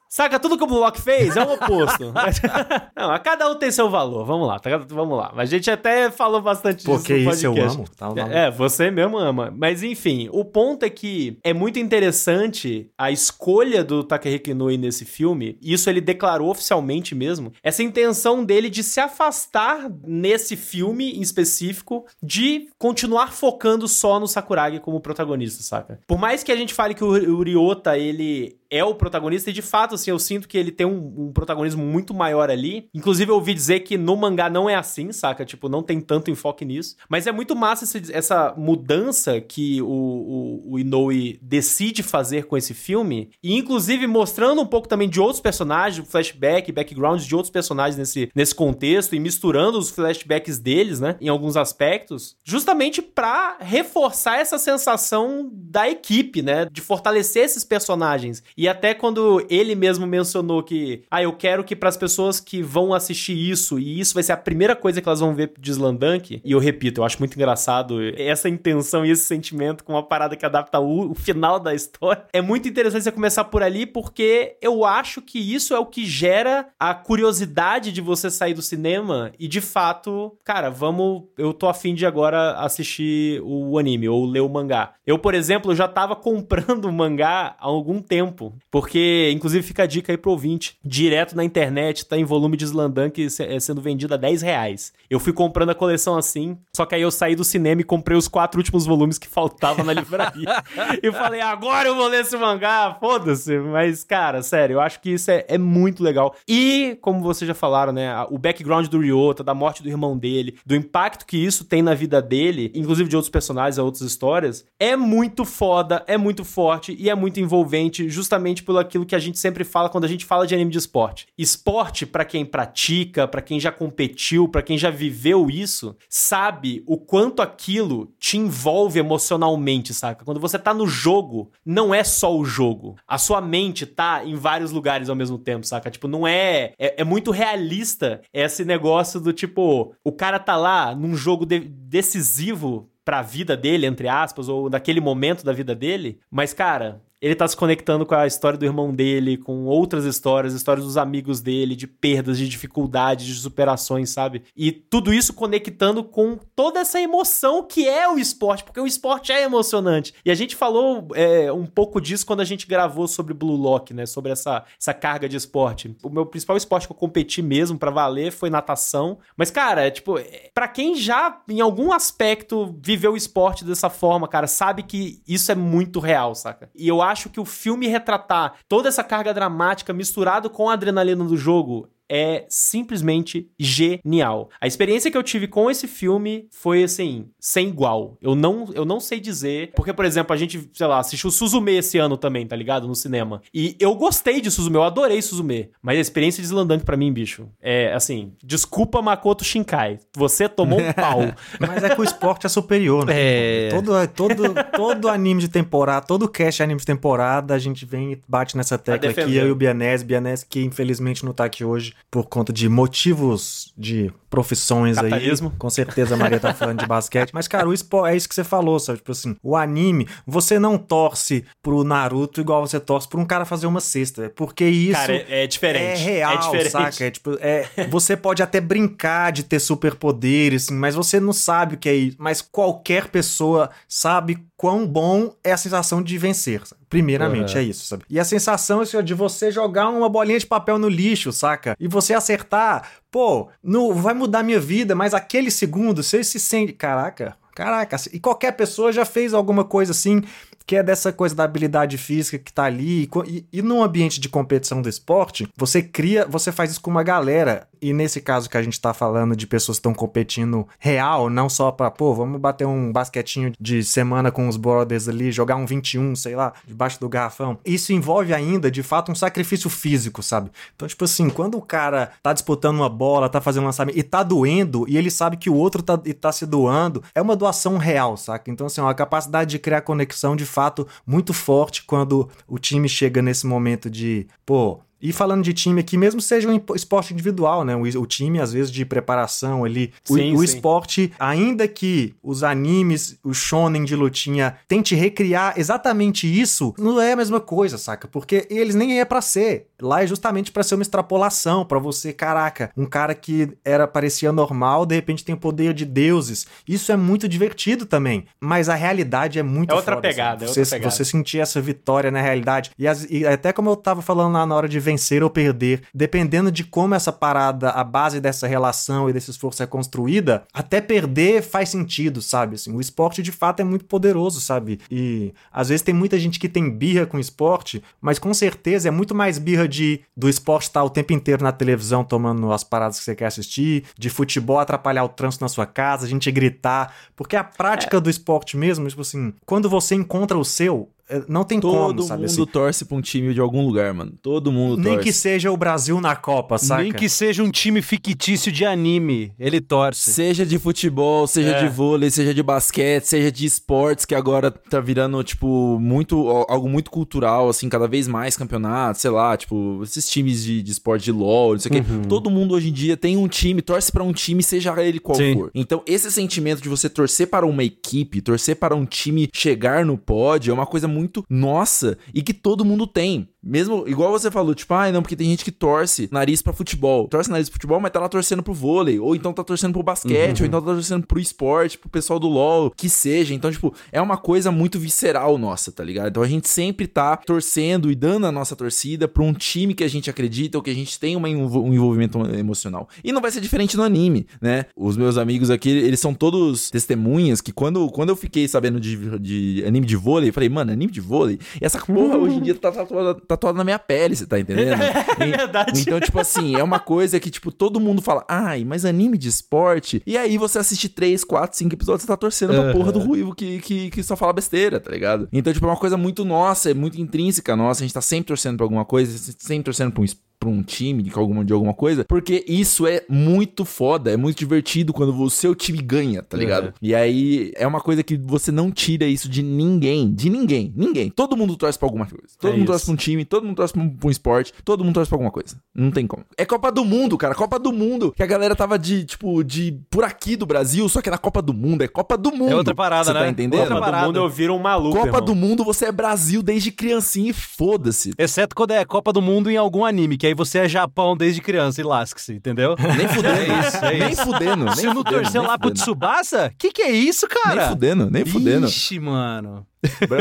Saca, tudo que o Blue Lock fez é o oposto. [LAUGHS] Não, a cada um tem seu valor. Vamos lá, tá, vamos lá. A gente até falou bastante disso Porque isso eu amo. Tá é, você mesmo ama. Mas enfim, o ponto é que é muito interessante a escolha do Takehiko Inoue nesse filme. Isso ele declarou oficialmente mesmo. Essa intenção dele de se afastar nesse filme em específico de continuar focando só no Sakuragi como protagonista, saca? Por mais que a gente fale que o Uriota, ele é o protagonista e de fato, assim, eu sinto que ele tem um, um, protagonismo muito maior ali. Inclusive, eu ouvi dizer que no mangá não é assim, saca? Tipo, não tem tanto enfoque nisso. Mas é muito massa esse, essa mudança que o, o, o, Inoue decide fazer com esse filme. E, inclusive, mostrando um pouco também de outros personagens, flashback, backgrounds de outros personagens nesse, nesse contexto e misturando os flashbacks deles, né? Em alguns aspectos. Justamente para reforçar essa sensação da equipe, né? De fortalecer esses personagens. E até quando ele mesmo mencionou que, ah, eu quero que para as pessoas que vão assistir isso, e isso vai ser a primeira coisa que elas vão ver de Slandunk, e eu repito, eu acho muito engraçado essa intenção e esse sentimento com uma parada que adapta o, o final da história. É muito interessante você começar por ali, porque eu acho que isso é o que gera a curiosidade de você sair do cinema e de fato, cara, vamos. Eu tô afim de agora assistir o anime ou ler o mangá. Eu, por exemplo, já tava [LAUGHS] comprando o mangá há algum tempo, porque, inclusive, fica a dica aí pro ouvinte: direto na internet, tá em volume de Slandunk é, sendo vendido a 10 reais. Eu fui comprando a coleção assim, só que aí eu saí do cinema e comprei os quatro últimos volumes que faltavam na [LAUGHS] livraria. e falei, agora eu vou ler esse mangá, foda-se. Mas, cara, sério, eu acho que isso é, é muito legal. E, como vocês já falaram, né, o background do Ryota, da morte do irmão dele, do impacto que isso tem na vida dele, inclusive de outros personagens, outras histórias, é muito foda, é muito forte e é muito envolvente, justamente pelo aquilo que a gente sempre fala quando a gente fala de anime de esporte. Esporte, para quem pratica, para quem já competiu, para quem já viveu isso, sabe o quanto aquilo te envolve emocionalmente, saca? Quando você tá no jogo, não é só o jogo. A sua mente tá em vários lugares ao mesmo tempo, saca? Tipo, não é. É, é muito realista esse negócio do tipo, o cara tá lá num jogo de decisivo pra vida dele, entre aspas, ou naquele momento da vida dele, mas, cara, ele tá se conectando com a história do irmão dele, com outras histórias, histórias dos amigos dele, de perdas, de dificuldades, de superações, sabe? E tudo isso conectando com toda essa emoção que é o esporte, porque o esporte é emocionante. E a gente falou é, um pouco disso quando a gente gravou sobre Blue Lock, né? Sobre essa, essa carga de esporte. O meu principal esporte que eu competi mesmo para valer foi natação. Mas, cara, é, tipo, é, para quem já, em algum aspecto, viveu o esporte dessa forma, cara, sabe que isso é muito real, saca? E eu acho que o filme retratar toda essa carga dramática misturado com a adrenalina do jogo é simplesmente genial. A experiência que eu tive com esse filme foi assim, sem igual. Eu não, eu não sei dizer, porque por exemplo, a gente, sei lá, assistiu Suzume esse ano também, tá ligado? No cinema. E eu gostei de Suzume, eu adorei Suzume, mas a experiência de Slandunk para mim, bicho, é assim, desculpa Makoto Shinkai, você tomou um pau. [LAUGHS] [LAUGHS] mas é que o esporte é superior, né? É... Todo, todo, todo anime de temporada, todo cast anime de temporada, a gente vem e bate nessa tecla aqui, eu e o Bianese, Bianese que infelizmente não tá aqui hoje, por conta de motivos de profissões Capitalismo. aí. Com certeza a Maria tá falando de [LAUGHS] basquete. Mas, cara, o esporte, é isso que você falou, sabe? Tipo assim, o anime, você não torce pro Naruto igual você torce pra um cara fazer uma cesta. É porque isso. Cara, é, é diferente. É real, é diferente. saca? É, tipo, é, você pode até brincar de ter superpoderes, assim, mas você não sabe o que é isso. Mas qualquer pessoa sabe quão bom é a sensação de vencer. Sabe? Primeiramente, uhum. é isso, sabe? E a sensação assim, de você jogar uma bolinha de papel no lixo, saca? E você acertar, pô, não vai mudar minha vida, mas aquele segundo, você se sente. Caraca, caraca. E qualquer pessoa já fez alguma coisa assim que é dessa coisa da habilidade física que tá ali. E, e, num ambiente de competição do esporte, você cria, você faz isso com uma galera. E nesse caso que a gente tá falando de pessoas que estão competindo real, não só pra, pô, vamos bater um basquetinho de semana com os brothers ali, jogar um 21, sei lá, debaixo do garrafão. Isso envolve ainda, de fato, um sacrifício físico, sabe? Então, tipo assim, quando o cara tá disputando uma bola, tá fazendo um lançamento e tá doendo, e ele sabe que o outro tá, tá se doando, é uma doação real, saca? Então, assim, a capacidade de criar conexão de fato muito forte quando o time chega nesse momento de, pô, e falando de time aqui, mesmo seja um esporte individual, né? O, o time, às vezes, de preparação ali. Sim, o, o esporte, ainda que os animes, o shonen de lutinha, tente recriar exatamente isso, não é a mesma coisa, saca? Porque eles nem é para ser. Lá é justamente para ser uma extrapolação, para você, caraca, um cara que era parecia normal, de repente tem o poder de deuses. Isso é muito divertido também, mas a realidade é muito É outra foda, pegada, é outra você, pegada. Você sentir essa vitória na realidade. E, as, e até como eu tava falando lá na hora de vencer ou perder, dependendo de como essa parada, a base dessa relação e desse esforço é construída, até perder faz sentido, sabe? Assim, o esporte de fato é muito poderoso, sabe? E às vezes tem muita gente que tem birra com esporte, mas com certeza é muito mais birra de do esporte estar o tempo inteiro na televisão tomando as paradas que você quer assistir, de futebol atrapalhar o trânsito na sua casa, a gente gritar, porque a prática é. do esporte mesmo, tipo assim, quando você encontra o seu, não tem Todo como, mundo sabe? assim. torce pra um time de algum lugar, mano. Todo mundo Nem torce. que seja o Brasil na Copa, saca? Nem que seja um time fictício de anime, ele torce. Seja de futebol, seja É. de vôlei, seja de basquete, seja de esportes, que agora tá virando, tipo, muito. algo muito cultural, assim, cada vez mais campeonatos, sei lá, tipo, esses times de, de esporte de LOL, não sei o quê. Todo mundo hoje em dia tem um time, torce pra um time, seja ele qual Sim. for. Então, esse sentimento de você torcer para uma equipe, torcer para um time chegar no pódio, é uma coisa muito nossa e que todo mundo tem. Mesmo, igual você falou, tipo, ai não, porque tem gente que torce nariz pra futebol. Torce nariz pro futebol, mas tá lá torcendo pro vôlei. Ou então tá torcendo pro basquete, ou então tá torcendo pro esporte, pro pessoal do LoL, que seja. Então, tipo, é uma coisa muito visceral nossa, tá ligado? Então a gente sempre tá torcendo e dando a nossa torcida pra um time que a gente acredita ou que a gente tem uma um envolvimento emocional. E não vai ser diferente no anime, né? Os meus amigos aqui, eles são todos testemunhas que quando, quando eu fiquei sabendo de, de anime de vôlei, eu falei, mano, anime de vôlei? E essa porra hoje em dia tá tatuada, tatuada na minha pele, você tá entendendo? [LAUGHS] É E- verdade. Então, tipo assim, é uma coisa que, tipo, todo mundo fala, ai, mas anime de esporte. E aí você assiste 3, 4, 5 episódios, você tá torcendo pra porra do ruivo que, que, que só fala besteira, tá ligado? Então, tipo, é uma coisa muito nossa, é muito intrínseca nossa. A gente tá sempre torcendo pra alguma coisa, sempre torcendo pra um esporte pra um time de alguma, de alguma coisa, porque isso é muito foda, é muito divertido quando o seu time ganha, tá ligado? E aí é uma coisa que você não tira isso de ninguém, de ninguém, ninguém. Todo mundo torce pra alguma coisa. Todo É mundo isso. torce pra um time, todo mundo torce pra um, pra um esporte, todo mundo torce pra alguma coisa. Não tem como. É Copa do Mundo, cara, Copa do Mundo, que a galera tava de, tipo, de por aqui do Brasil, só que era Copa do Mundo, é Copa do Mundo. É outra parada, Você né? tá entendendo? Copa do parada. mundo eu viro um maluco, Copa irmão. do Mundo, você é Brasil desde criancinha e foda-se. Exceto quando é Copa do Mundo em algum anime, que aí você é Japão desde criança e lasque-se, entendeu? [LAUGHS] Nem fudendo. É isso, é nem isso. fudendo. Nem Se não torceu lá pro. Tsubasa? Que que é isso, cara? Nem fudendo, nem fudendo. Ixi, mano.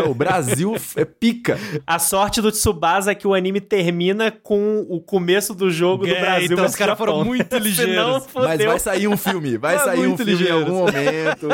O Brasil é pica. A sorte do Tsubasa é que o anime termina com o começo do jogo do É, Brasil. então os caras foram muito [LAUGHS] ligeiros. Mas vai sair um filme. Vai É sair um muito filme ligeiros. em algum momento.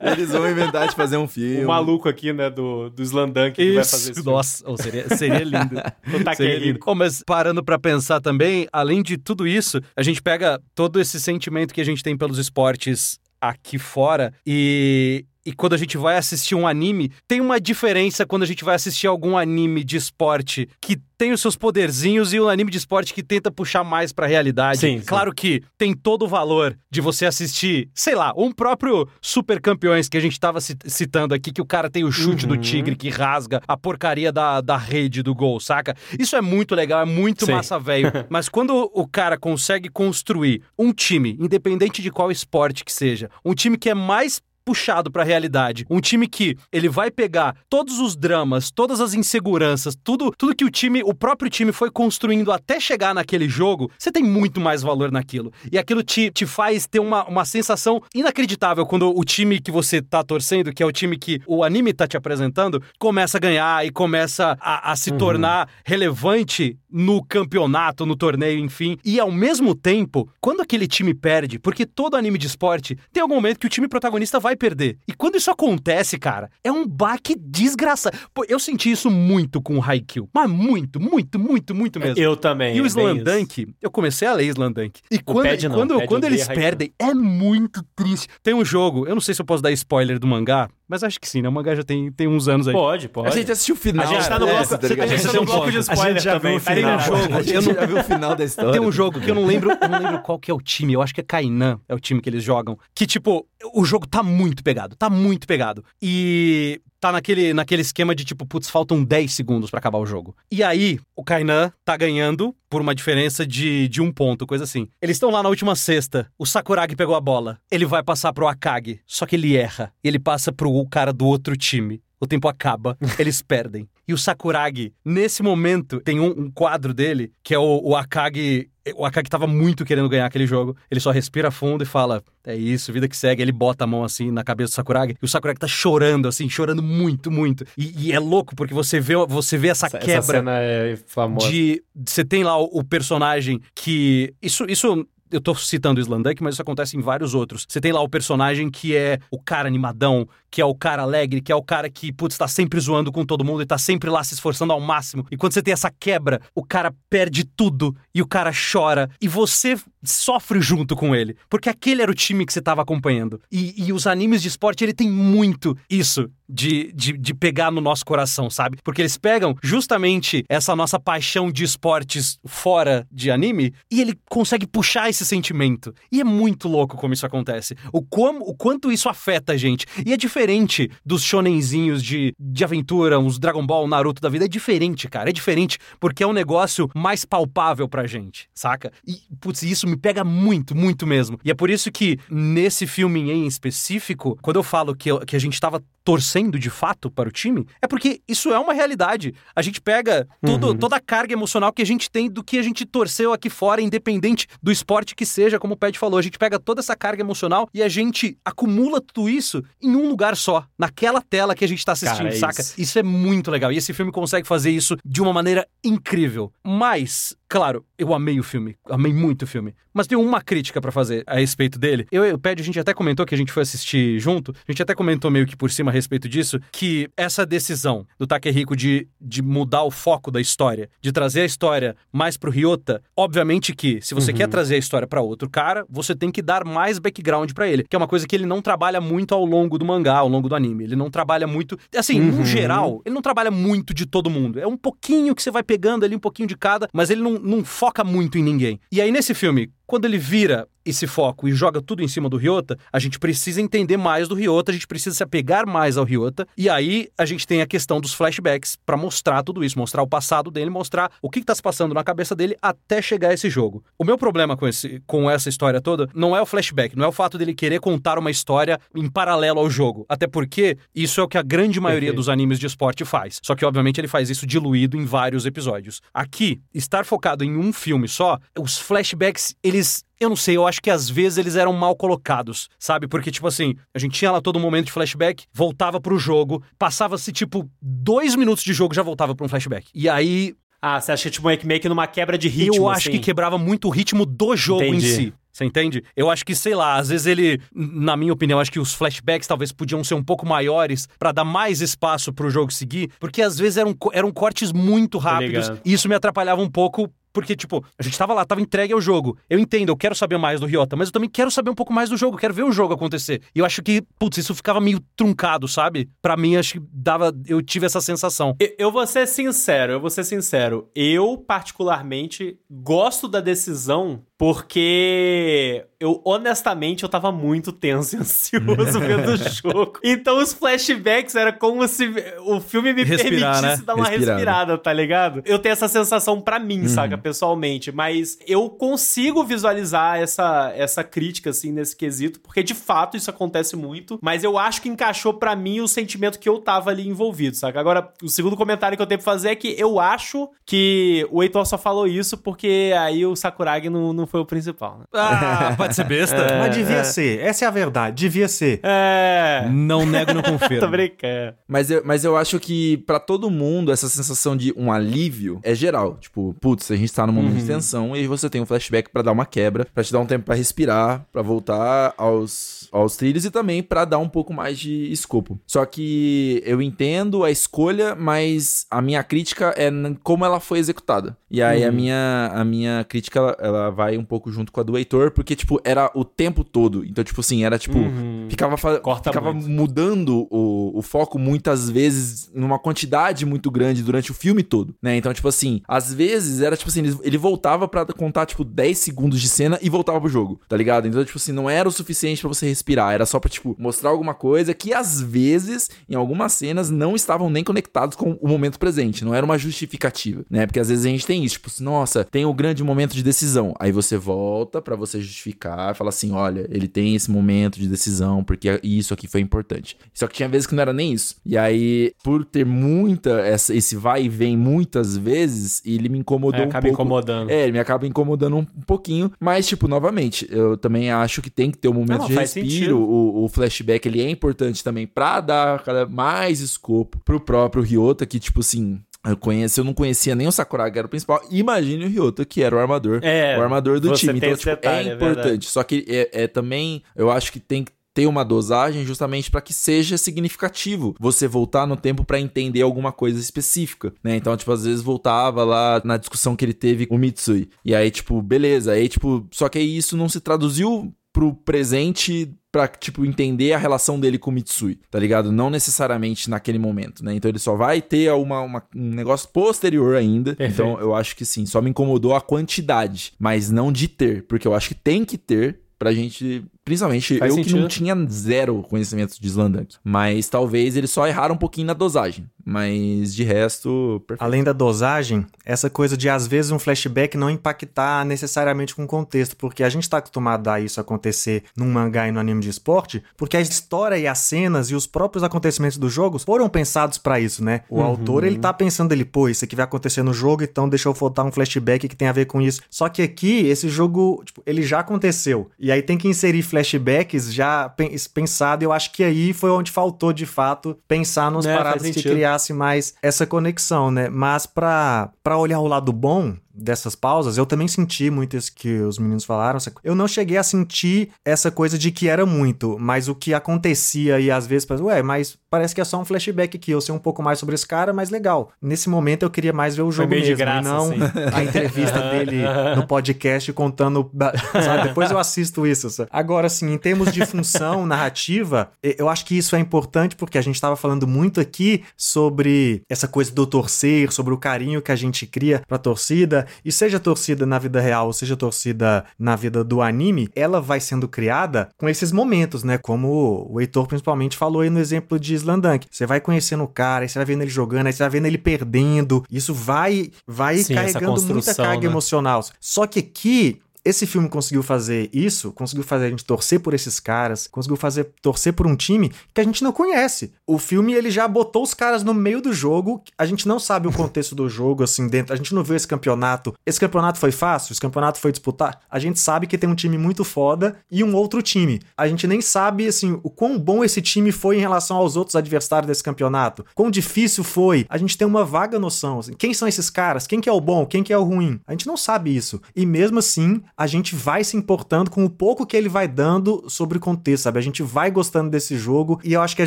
Eles vão inventar de fazer um filme. O maluco aqui, né, do, do Slandan que vai fazer Isso, isso. nossa, oh, seria, seria lindo. [LAUGHS] O Takeshi. Seria lindo. Oh, mas parando pra pensar também, além de tudo isso, a gente pega todo esse sentimento que a gente tem pelos esportes aqui fora e. E quando a gente vai assistir um anime, tem uma diferença quando a gente vai assistir algum anime de esporte que tem os seus poderzinhos e um anime de esporte que tenta puxar mais pra realidade. Sim, sim. Claro que tem todo o valor de você assistir, sei lá, um próprio Super Campeões que a gente tava ci- citando aqui, que o cara tem o chute do Uhum. tigre que rasga a porcaria da, da rede do gol, saca? Isso é muito legal, é muito Sim. massa, velho. [LAUGHS] Mas quando o cara consegue construir um time, independente de qual esporte que seja, um time que é mais puxado pra realidade. Um time que ele vai pegar todos os dramas, todas as inseguranças, tudo, tudo que o time, o próprio time foi construindo até chegar naquele jogo, você tem muito mais valor naquilo. E aquilo te, te faz ter uma, uma sensação inacreditável quando o time que você tá torcendo, que é o time que o anime tá te apresentando, começa a ganhar e começa a, a se tornar relevante no campeonato, no torneio, enfim. E ao mesmo tempo, quando aquele time perde, porque todo anime de esporte tem algum momento que o time protagonista vai perder. E quando isso acontece, cara, é um baque desgraçado. Pô, eu senti isso muito com o Haikyuu. Mas muito, muito, muito, muito mesmo. Eu também. E o é. Slandunk, eu comecei a ler Slandunk. E quando, Pad não, quando, Pad quando eles perdem, é muito triste. Tem um jogo, eu não sei se eu posso dar spoiler do mangá, mas acho que sim, né? O mangá já tem, tem uns anos aí. Pode, pode. A gente assistiu o final. A gente tá no dessa, bloco, tá ligado? a gente tá no bloco de A spoiler gente já viu também. o tá final. Tem um jogo, A gente eu não- já viu o final da história. Tem um jogo que eu não lembro, eu não lembro qual que é o time, eu acho que é Kainan, é o time que eles jogam. Que, tipo, o jogo tá muito pegado, tá muito pegado. E tá naquele, naquele esquema de, tipo, putz, faltam 10 segundos pra acabar o jogo. E aí, o Kainan tá ganhando por uma diferença de, de um ponto, coisa assim. Eles estão lá na última sexta, o Sakuragi pegou a bola, ele vai passar pro Akagi, só que ele erra. Ele passa pro cara do outro time. O tempo acaba, eles [LAUGHS] perdem. E o Sakuragi, nesse momento, tem um, um quadro dele que é o, o Akagi. O Akagi tava muito querendo ganhar aquele jogo. Ele só respira fundo e fala: É isso, vida que segue. Ele bota a mão assim na cabeça do Sakuragi. E o Sakuragi tá chorando, assim, chorando muito, muito. E, e é louco, porque você vê, você vê essa, Essa, quebra essa cena é famosa. de você tem lá o, o personagem que isso isso eu tô citando o Slandunk, mas isso acontece em vários outros. Você tem lá o personagem que é o cara animadão, que é o cara alegre, que é o cara que, putz, tá sempre zoando com todo mundo e tá sempre lá se esforçando ao máximo. E quando você tem essa quebra, o cara perde tudo e o cara chora. E você sofre junto com ele, porque aquele era o time que você tava acompanhando. E, e os animes de esporte, ele tem muito isso de, de, de pegar no nosso coração, sabe? Porque eles pegam justamente essa nossa paixão de esportes fora de anime e ele consegue puxar esse sentimento. E é muito louco como isso acontece. O, como, o quanto isso afeta a gente. E é diferente dos shonenzinhos de, de aventura, uns Dragon Ball, Naruto da vida. É diferente, cara. É diferente porque é um negócio mais palpável pra gente, saca? E, putz, isso me pega muito, muito mesmo. E é por isso que nesse filme em específico, quando eu falo que, eu, que a gente tava torcendo de fato para o time, é porque isso é uma realidade. A gente pega tudo, uhum. toda a carga emocional que a gente tem do que a gente torceu aqui fora, independente do esporte que seja, como o Pet falou. A gente pega toda essa carga emocional e a gente acumula tudo isso em um lugar só, naquela tela que a gente tá assistindo, Cara, é saca? Isso. isso é muito legal. E esse filme consegue fazer isso de uma maneira incrível. Mas Claro, eu amei o filme, amei muito o filme. Mas tem uma crítica para fazer a respeito dele. Eu e o Ped, a gente até comentou que a gente foi assistir junto, a gente até comentou meio que por cima a respeito disso, que essa decisão do Takehiko de, de mudar o foco da história, de trazer a história mais pro Ryota, obviamente que se você uhum. quer trazer a história para outro cara, você tem que dar mais background para ele, que é uma coisa que ele não trabalha muito ao longo do mangá, ao longo do anime. Ele não trabalha muito, assim, uhum. no geral, ele não trabalha muito de todo mundo. É um pouquinho que você vai pegando ali, um pouquinho de cada, mas ele não não foca muito em ninguém. E aí, nesse filme, quando ele vira esse foco e joga tudo em cima do Ryota, a gente precisa entender mais do Ryota, a gente precisa se apegar mais ao Ryota. E aí a gente tem a questão dos flashbacks para mostrar tudo isso, mostrar o passado dele, mostrar o que, está se passando na cabeça dele até chegar a esse jogo. O meu problema com, esse, com essa história toda não é o flashback, não é o fato dele querer contar uma história em paralelo ao jogo. Até porque isso é o que a grande maioria dos animes de esporte faz. Só que, obviamente, ele faz isso diluído em vários episódios. Aqui, estar focado em um filme só, os flashbacks, eles eu não sei, eu acho que às vezes eles eram mal colocados, sabe? Porque, tipo assim, a gente tinha lá todo momento de flashback, voltava pro jogo, passava-se, tipo, dois minutos de jogo já voltava pra um flashback. E aí. Ah, você acha que, tipo, meio que numa quebra de ritmo? Eu acho assim. que quebrava muito o ritmo do jogo Entendi. em si. Você entende? Eu acho que, sei lá, às vezes ele, na minha opinião, acho que os flashbacks talvez podiam ser um pouco maiores para dar mais espaço pro jogo seguir, porque às vezes eram, eram cortes muito rápidos e isso me atrapalhava um pouco porque, tipo, a gente tava lá, tava entregue ao jogo. Eu entendo, eu quero saber mais do Ryota, mas eu também quero saber um pouco mais do jogo, quero ver o jogo acontecer. E eu acho que, putz, isso ficava meio truncado, sabe? Para mim, acho que dava. Eu tive essa sensação. Eu, eu vou ser sincero, eu vou ser sincero. Eu, particularmente, gosto da decisão porque eu, honestamente, eu tava muito tenso e ansioso vendo o [LAUGHS] jogo. Então os flashbacks era como se o filme me Respirar, permitisse né? dar uma Respirada. respirada, tá ligado? Eu tenho essa sensação para mim, uhum. saca, pessoalmente. Mas eu consigo visualizar essa, essa crítica, assim, nesse quesito, porque de fato isso acontece muito. Mas eu acho que encaixou para mim o sentimento que eu tava ali envolvido, saca? Agora, o segundo comentário que eu tenho pra fazer é que eu acho que o Heitor só falou isso porque aí o Sakuragi não, não foi o principal. Né? Ah, pode ser besta. É, Mas devia é. ser. Essa é a verdade. Devia ser. É. Não nego, não confio. [LAUGHS] Tô brincando. Mas eu, mas eu acho que para todo mundo essa sensação de um alívio é geral. Tipo, putz, a gente tá num momento uhum. de tensão e você tem um flashback para dar uma quebra, para te dar um tempo para respirar, para voltar aos, aos trilhos e também para dar um pouco mais de escopo. Só que eu entendo a escolha, mas a minha crítica é como ela foi executada. E aí uhum. a, minha, a minha crítica ela, ela vai um pouco junto com a do Heitor, porque, tipo, era o tempo todo. Então, tipo assim, era tipo. Uhum. Ficava, ficava mudando o, o foco muitas vezes numa quantidade muito grande durante o filme todo, né? Então, tipo assim, às vezes era tipo assim, ele, ele voltava para contar, tipo, 10 segundos de cena e voltava pro jogo, tá ligado? Então, tipo assim, não era o suficiente para você respirar, era só pra, tipo, mostrar alguma coisa que às vezes, em algumas cenas, não estavam nem conectados com o momento presente. Não era uma justificativa, né? Porque às vezes a gente tem isso, tipo, nossa, tem o grande momento de decisão. Aí você volta para você justificar, fala assim, olha, ele tem esse momento de decisão porque isso aqui foi importante. Só que tinha vezes que não era nem isso. E aí, por ter muita essa, esse vai e vem muitas vezes, ele me incomodou é, um acaba pouco. incomodando. É, ele me acaba incomodando um, pouquinho, mas tipo, novamente, eu também acho que tem que ter um momento não, de respiro. O, o, flashback ele é importante também para dar mais escopo pro próprio Ryota que tipo assim, eu conheço, eu não conhecia nem o Sakuragi, que era o principal. Imagine o Ryota, que era o armador. É, o armador do time. Então, tipo, é detalhe, é importante. É só que é, é, também, eu acho que tem que ter uma dosagem justamente para que seja significativo você voltar no tempo para entender alguma coisa específica, né? Então, tipo, às vezes voltava lá na discussão que ele teve com o Mitsui. E aí, tipo, beleza, aí, tipo, só que aí isso não se traduziu pro presente pra, tipo, entender a relação dele com o Mitsui, tá ligado? Não necessariamente naquele momento, né? Então ele só vai ter uma, uma um negócio posterior ainda. Perfeito. Então eu acho que sim, só me incomodou a quantidade, mas não de ter, porque eu acho que tem que ter pra gente Principalmente Faz eu que sentido. não tinha zero conhecimento de Slandunk. Mas talvez eles só erraram um pouquinho na dosagem. Mas de resto, perfeito. Além da dosagem, essa coisa de às vezes um flashback não impactar necessariamente com o contexto, porque a gente tá acostumado a isso acontecer num mangá e no anime de esporte, porque a história e as cenas e os próprios acontecimentos dos jogos foram pensados pra isso, né? O autor, ele tá pensando ele, pô, isso aqui vai acontecer no jogo, então deixa eu botar um flashback que tem a ver com isso. Só que aqui, esse jogo, tipo, ele já aconteceu. E aí tem que inserir flashbacks já pen- pensado, eu acho que aí foi onde faltou, de fato, pensar nos É, faz paradas que criasse mais essa conexão, né? Mas pra olhar o lado bom dessas pausas, eu também senti muito isso que os meninos falaram. Eu não cheguei a sentir essa coisa de que era muito, mas o que acontecia e às vezes, ué, mas parece que é só um flashback aqui, eu sei um pouco mais sobre esse cara, mas legal. Nesse momento eu queria mais ver o jogo mesmo, graça, não assim. a entrevista [LAUGHS] dele no podcast contando, sabe? Depois eu assisto isso. sabe? Agora, assim, em termos de função [LAUGHS] narrativa, eu acho que isso é importante porque a gente estava falando muito aqui sobre essa coisa do torcer, sobre o carinho que a gente cria pra torcida, e seja torcida na vida real ou seja torcida na vida do anime, ela vai sendo criada com esses momentos, né? Como o Heitor principalmente falou aí no exemplo de Slandunk. Você vai conhecendo o cara, aí você vai vendo ele jogando, aí você vai vendo ele perdendo. Isso vai vai Sim, carregando muita carga né? emocional. Só que aqui esse filme conseguiu fazer isso, conseguiu fazer a gente torcer por esses caras, conseguiu fazer torcer por um time que a gente não conhece. O filme ele já botou os caras no meio do jogo, a gente não sabe o contexto do jogo assim dentro, a gente não viu esse campeonato. Esse campeonato foi fácil, esse campeonato foi disputar. A gente sabe que tem um time muito foda e um outro time. A gente nem sabe assim o quão bom esse time foi em relação aos outros adversários desse campeonato. Quão difícil foi. A gente tem uma vaga noção assim, quem são esses caras? Quem que é o bom? Quem que é o ruim? A gente não sabe isso. E mesmo assim, a gente vai se importando com o pouco que ele vai dando sobre o contexto, sabe? A gente vai gostando desse jogo e eu acho que é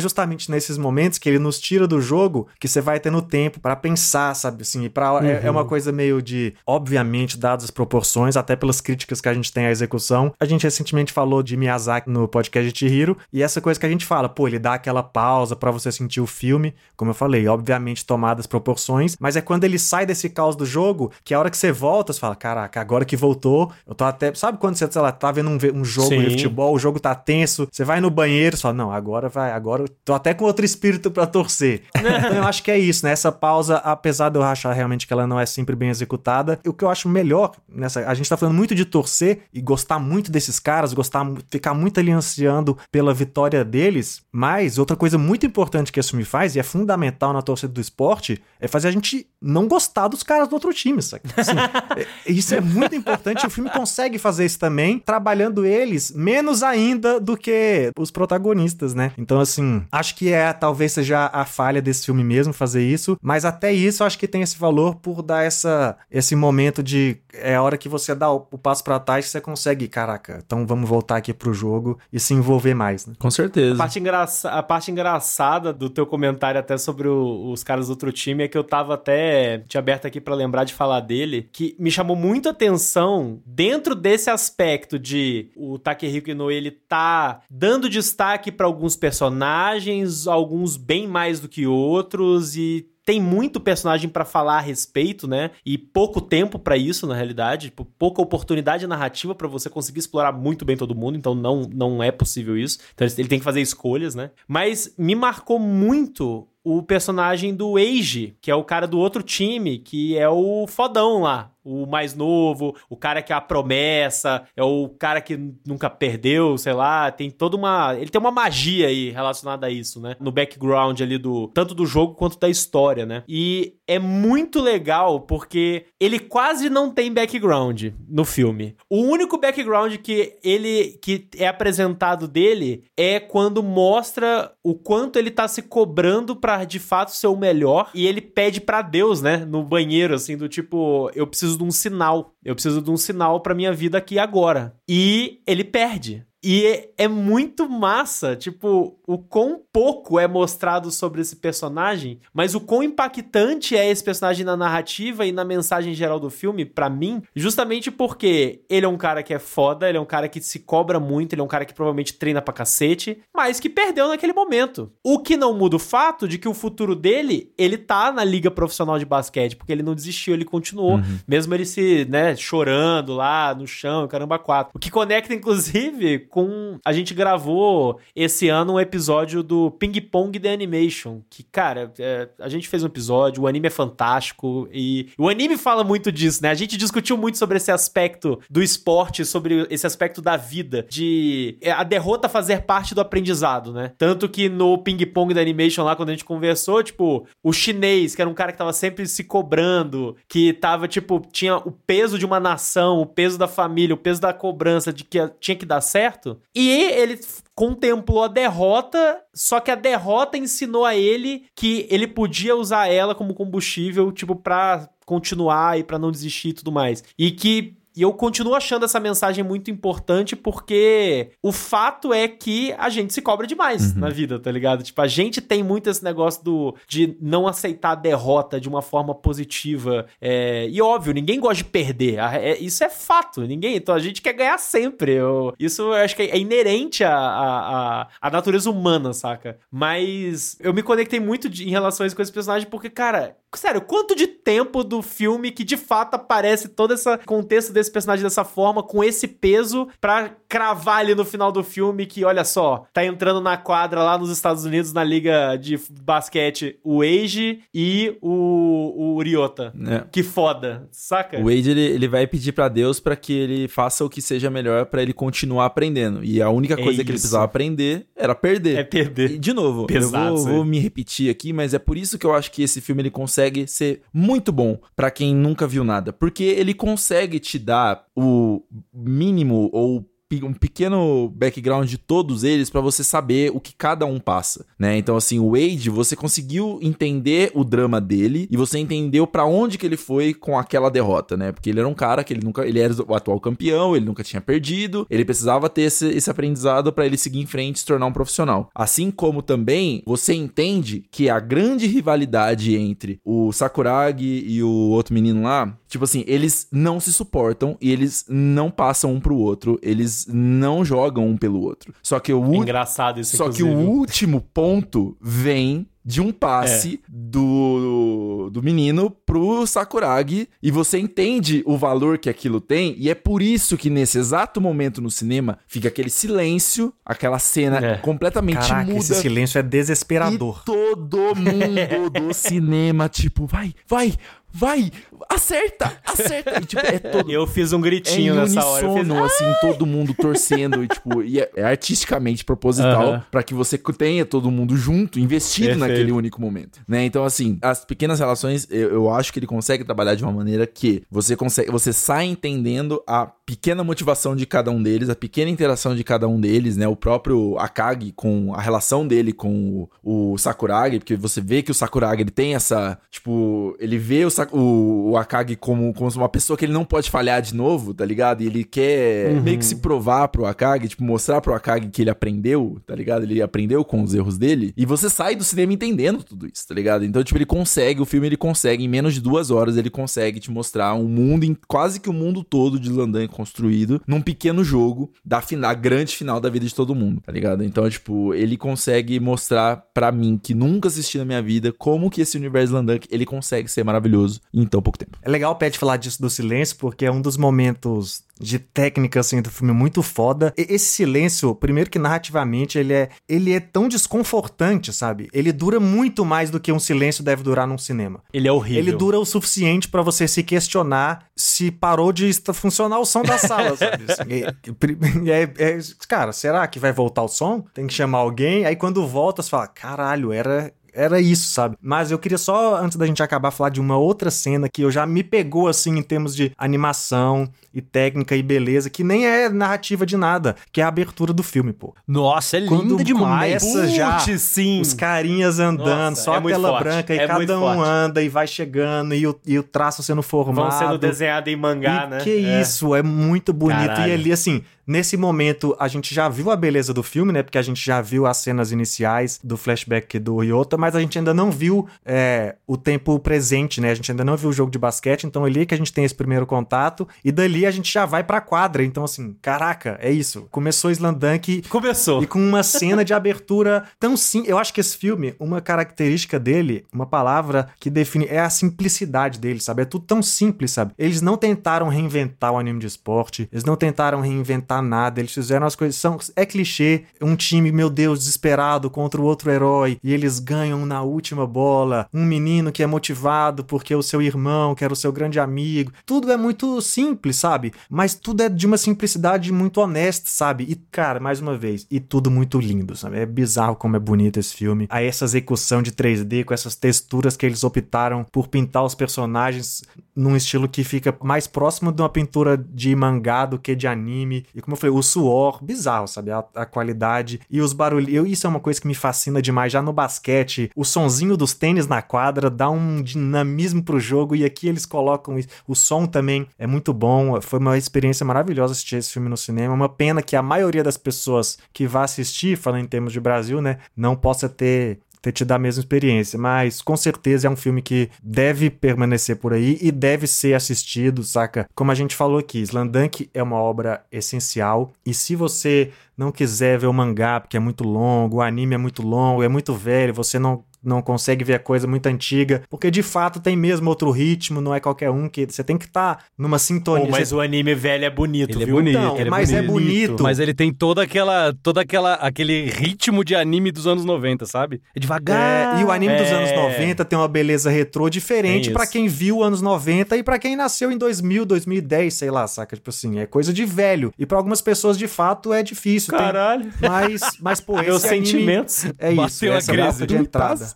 justamente nesses momentos que ele nos tira do jogo que você vai tendo tempo pra pensar, sabe? Assim, para é, é uma coisa meio de, obviamente, dadas as proporções, até pelas críticas que a gente tem à execução. A gente recentemente falou de Miyazaki no podcast de Chihiro e essa coisa que a gente fala, pô, ele dá aquela pausa pra você sentir o filme, como eu falei, obviamente tomadas proporções, mas é quando ele sai desse caos do jogo que a hora que você volta, você fala, caraca, agora que voltou, eu tô até, sabe quando você, sei lá, tá vendo um, um jogo Sim. de futebol, o jogo tá tenso, você vai no banheiro, você fala, não, agora vai, agora eu tô até com outro espírito pra torcer. [LAUGHS] então eu acho que é isso, né? Essa pausa, apesar de eu achar realmente que ela não é sempre bem executada, o que eu acho melhor nessa, a gente tá falando muito de torcer e gostar muito desses caras, gostar, ficar muito ali ansiando pela vitória deles, mas outra coisa muito importante que esse filme faz, e é fundamental na torcida do esporte, é fazer a gente não gostar dos caras do outro time? Assim, [LAUGHS] é- isso é muito importante, o filme consegue fazer isso também, trabalhando eles menos ainda do que os protagonistas, né? Então, assim, acho que é, talvez seja a falha desse filme mesmo fazer isso, mas até isso acho que tem esse valor por dar essa, esse momento de, é a hora que você dá o, o passo pra trás que você consegue, caraca, então vamos voltar aqui pro jogo e se envolver mais, né? Com A certeza. parte, engraça- a parte engraçada do teu comentário até sobre o- os caras do outro time é que eu tava até te aberto aqui pra lembrar de falar dele, que me chamou muito atenção dentro desse aspecto de o Takehiko Inoue ele tá dando destaque pra alguns personagens, alguns bem mais do que outros e tem muito personagem pra falar a respeito, né? E pouco tempo pra isso, na realidade, tipo, pouca oportunidade narrativa pra você conseguir explorar muito bem todo mundo, então não não é possível isso. Então ele tem que fazer escolhas, né? Mas me marcou muito o personagem do Eiji, que é o cara do outro time, que é o fodão lá, o mais novo, o cara que é a promessa, é o cara que nunca perdeu, sei lá, tem toda uma, ele tem uma magia aí relacionada a isso, né? No background ali do tanto do jogo quanto da história, né? E é muito legal porque ele quase não tem background no filme. O único background que ele que é apresentado dele é quando mostra o quanto ele tá se cobrando pra de fato ser o melhor e ele pede pra Deus, né, no banheiro assim do tipo, eu preciso de um sinal. Eu preciso de um sinal pra minha vida aqui agora. E ele perde. E é, é muito massa, tipo, o quão pouco é mostrado sobre esse personagem, mas o quão impactante é esse personagem na narrativa e na mensagem geral do filme, para mim, justamente porque ele é um cara que é foda, ele é um cara que se cobra muito, ele é um cara que provavelmente treina pra cacete, mas que perdeu naquele momento. O que não muda o fato de que o futuro dele, ele tá na liga profissional de basquete, porque ele não desistiu, ele continuou, uhum. mesmo ele se, né, chorando lá no chão, caramba, quatro. O que conecta, inclusive, com. A gente gravou esse ano um episódio do Ping Pong The Animation, que, cara, é, a gente fez um episódio, o anime é fantástico e o anime fala muito disso, né? A gente discutiu muito sobre esse aspecto do esporte, sobre esse aspecto da vida, de é, a derrota fazer parte do aprendizado, né? Tanto que no Ping Pong The Animation lá, quando a gente conversou, tipo, o chinês, que era um cara que tava sempre se cobrando, que tava, tipo, tinha o peso de uma nação, o peso da família, o peso da cobrança de que tinha que dar certo. E ele contemplou a derrota, só que a derrota ensinou a ele que ele podia usar ela como combustível, tipo, pra continuar e para não desistir e tudo mais. E que e eu continuo achando essa mensagem muito importante porque o fato é que a gente se cobra demais uhum. na vida, tá ligado? Tipo, a gente tem muito esse negócio do, de não aceitar a derrota de uma forma positiva. É, e óbvio, ninguém gosta de perder. É, isso é fato. Ninguém. Então a gente quer ganhar sempre. Eu, isso eu acho que é inerente à, à, à, natureza humana, saca? Mas eu me conectei muito de, em relação a isso com esse personagem porque, cara, sério, quanto de tempo do filme que de fato aparece todo esse contexto desse personagem dessa forma, com esse peso, pra cravar ali no final do filme que, olha só, tá entrando na quadra lá nos Estados Unidos, na liga de basquete, o Age e o, o Ryota. É. Que foda, saca? O Age, ele, ele vai pedir para Deus para que ele faça o que seja melhor para ele continuar aprendendo. E a única é coisa é que ele precisava aprender era perder. É perder. E, de novo, Pesado, eu vou, vou, me repetir aqui, mas é por isso que eu acho que esse filme ele consegue ser muito bom para quem nunca viu nada. Porque ele consegue te dar dar o mínimo ou um pequeno background de todos eles para você saber o que cada um passa, né? Então assim, o Wade, você conseguiu entender o drama dele e você entendeu para onde que ele foi com aquela derrota, né? Porque ele era um cara que ele nunca, ele era o atual campeão, ele nunca tinha perdido, ele precisava ter esse, esse aprendizado para ele seguir em frente e se tornar um profissional. Assim como também você entende que a grande rivalidade entre o Sakuragi e o outro menino lá, tipo assim, eles não se suportam e eles não passam um pro outro, eles não jogam um pelo outro. Só que o é engraçado isso. Só inclusive. que o último ponto vem de um passe é. do, do menino pro Sakuragi e você entende o valor que aquilo tem e é por isso que nesse exato momento no cinema fica aquele silêncio, aquela cena é. completamente Caraca, muda. esse silêncio é desesperador. E todo mundo [LAUGHS] do cinema tipo, vai, vai, vai, acerta, acerta. E, tipo, é todo... Eu fiz um gritinho é nessa hora. Eu fiz... assim, todo mundo torcendo. e, tipo, e é, é artisticamente proposital uh -huh. para que você tenha todo mundo junto, investido Perfeito. naquele único momento. Né? Então, assim, as pequenas relações, eu, eu acho que ele consegue trabalhar de uma maneira que você consegue, você sai entendendo a pequena motivação de cada um deles, a pequena interação de cada um deles, né? O próprio Akagi com a relação dele com o, o Sakuragi, porque você vê que o Sakuragi ele tem essa, tipo, ele vê o, o, o Akagi como, como uma pessoa que ele não pode falhar de novo, tá ligado? E ele quer uhum. meio que se provar pro Akagi, tipo, mostrar pro Akagi que ele aprendeu, tá ligado? Ele aprendeu com os erros dele. E você sai do cinema entendendo tudo isso, tá ligado? Então, tipo, ele consegue, o filme ele consegue, em menos de duas horas, ele consegue te mostrar um mundo, quase que o mundo todo de Landan construído, num pequeno jogo da final, grande final da vida de todo mundo, tá ligado? Então, tipo, ele consegue mostrar para mim, que nunca assisti na minha vida, como que esse universo Landank, ele consegue ser maravilhoso em tão pouco tempo. É legal o Pet falar disso do silêncio, porque é um dos momentos de técnica assim do filme muito foda. E esse silêncio, primeiro que narrativamente ele é ele é tão desconfortante, sabe? Ele dura muito mais do que um silêncio deve durar num cinema. Ele é horrível. Ele dura o suficiente para você se questionar se parou de funcionar o som da sala, [LAUGHS] sabe? e, é, [LAUGHS] é, cara, será que vai voltar o som? Tem que chamar alguém. Aí quando volta, você fala: caralho, era era isso, sabe? Mas eu queria só, antes da gente acabar, falar de uma outra cena que eu já me pegou, assim, em termos de animação e técnica e beleza, que nem é narrativa de nada, que é a abertura do filme, pô. Nossa, é linda demais. Começa já sim. os carinhas andando, Nossa, só é a tela forte. branca, e é cada um forte. anda e vai chegando, e o, e o traço sendo formado. Vão sendo desenhado em mangá, e né? Que é. isso, é muito bonito. Caralho. E ali, assim, nesse momento a gente já viu a beleza do filme, né? Porque a gente já viu as cenas iniciais do flashback do Ryota, mas a gente ainda não viu é, o tempo presente, né? A gente ainda não viu o jogo de basquete, então ali é que a gente tem esse primeiro contato e dali a gente já vai pra quadra. Então, assim, caraca, é isso. Começou Slandunk. Começou. E com uma cena de abertura tão sim. Eu acho que esse filme, uma característica dele, uma palavra que define, é a simplicidade dele, sabe? É tudo tão simples, sabe? Eles não tentaram reinventar o anime de esporte, eles não tentaram reinventar nada, eles fizeram as coisas. São, é clichê, um time, meu Deus, desesperado contra o outro herói, e eles ganham na última bola. Um menino que é motivado porque o seu irmão, que era o seu grande amigo. Tudo é muito simples, sabe? Mas tudo é de uma simplicidade muito honesta, sabe? E, cara, mais uma vez, e tudo muito lindo, sabe? É bizarro como é bonito esse filme. Aí essa execução de 3D com essas texturas que eles optaram por pintar os personagens num estilo que fica mais próximo de uma pintura de mangá do que de anime. E como eu falei, o suor, bizarro, sabe? A, a qualidade e os barulhos. Isso é uma coisa que me fascina demais. Já no basquete, o sonzinho dos tênis na quadra dá um dinamismo pro jogo e aqui eles colocam isso. O som também é muito bom. Foi uma experiência maravilhosa assistir esse filme no cinema. Uma pena que a maioria das pessoas que vai assistir, falando em termos de Brasil, né, não possa ter ter tido a mesma experiência, mas com certeza é um filme que deve permanecer por aí e deve ser assistido, saca? Como a gente falou aqui, Slandunk é uma obra essencial e se você não quiser ver o mangá porque é muito longo, o anime é muito longo, é muito velho, você não não consegue ver a coisa muito antiga, porque de fato tem mesmo outro ritmo, não é qualquer um que você tem que estar tá numa sintonia. Pô, mas você... o anime velho é bonito, ele viu? É bonito, Não, ele mas é bonito. é bonito. Mas ele tem toda aquela, toda aquela, aquele ritmo de anime dos anos 90, sabe? É devagar. É, e o anime dos É. anos 90 tem uma beleza retrô diferente Tem pra isso. quem viu anos 90 e pra quem nasceu em 2000, 2010, sei lá, saca? Tipo assim, é coisa de velho. E pra algumas pessoas, de fato, é difícil. tem- Caralho. Mas, mas pô, [LAUGHS] esse Meus anime- sentimentos. É isso, Bateu a essa é crise. de entrada.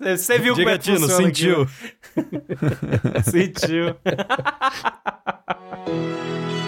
Você viu como Diga, é que Tino, sentiu. aqui? Sentiu. [LAUGHS] [LAUGHS]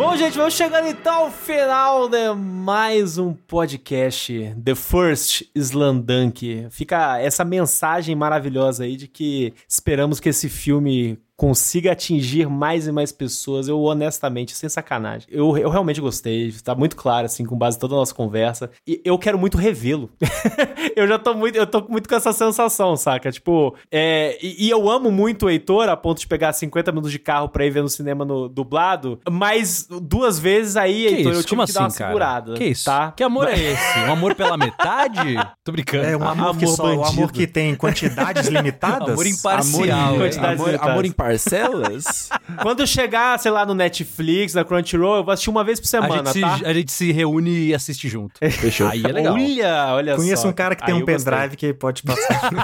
Bom, gente, vamos chegando então ao final de mais um podcast, The First Slandunk. Fica essa mensagem maravilhosa aí de que esperamos que esse filme consiga atingir mais e mais pessoas. Eu, honestamente, sem sacanagem, eu, eu realmente gostei. Tá muito claro, assim, com base em toda a nossa conversa. E eu quero muito revê-lo. [LAUGHS] eu já tô muito, eu tô muito com essa sensação, saca? Tipo, é, e, e eu amo muito o Heitor a ponto de pegar 50 minutos de carro pra ir ver no cinema no dublado, mas duas vezes aí, Que Heitor, eu isso? tive Como que dar uma assim, cara? segurada. Que isso? Tá? Que amor é esse? Um amor pela metade? [LAUGHS] Tô brincando. É um amor, que Amor só, o bandido. amor que tem quantidades [LAUGHS] limitadas. Amor imparcial. amor, é. quantidades amor, limitadas. amor em parcelas? [LAUGHS] Quando chegar, sei lá, no Netflix, na Crunchyroll, eu vou assistir uma vez por A semana, gente, se, tá? a gente se reúne e assiste junto. Fechou. Aí é legal. Olha, olha Conheço só. um cara que tem Aí um pendrive que pode passar. [LAUGHS]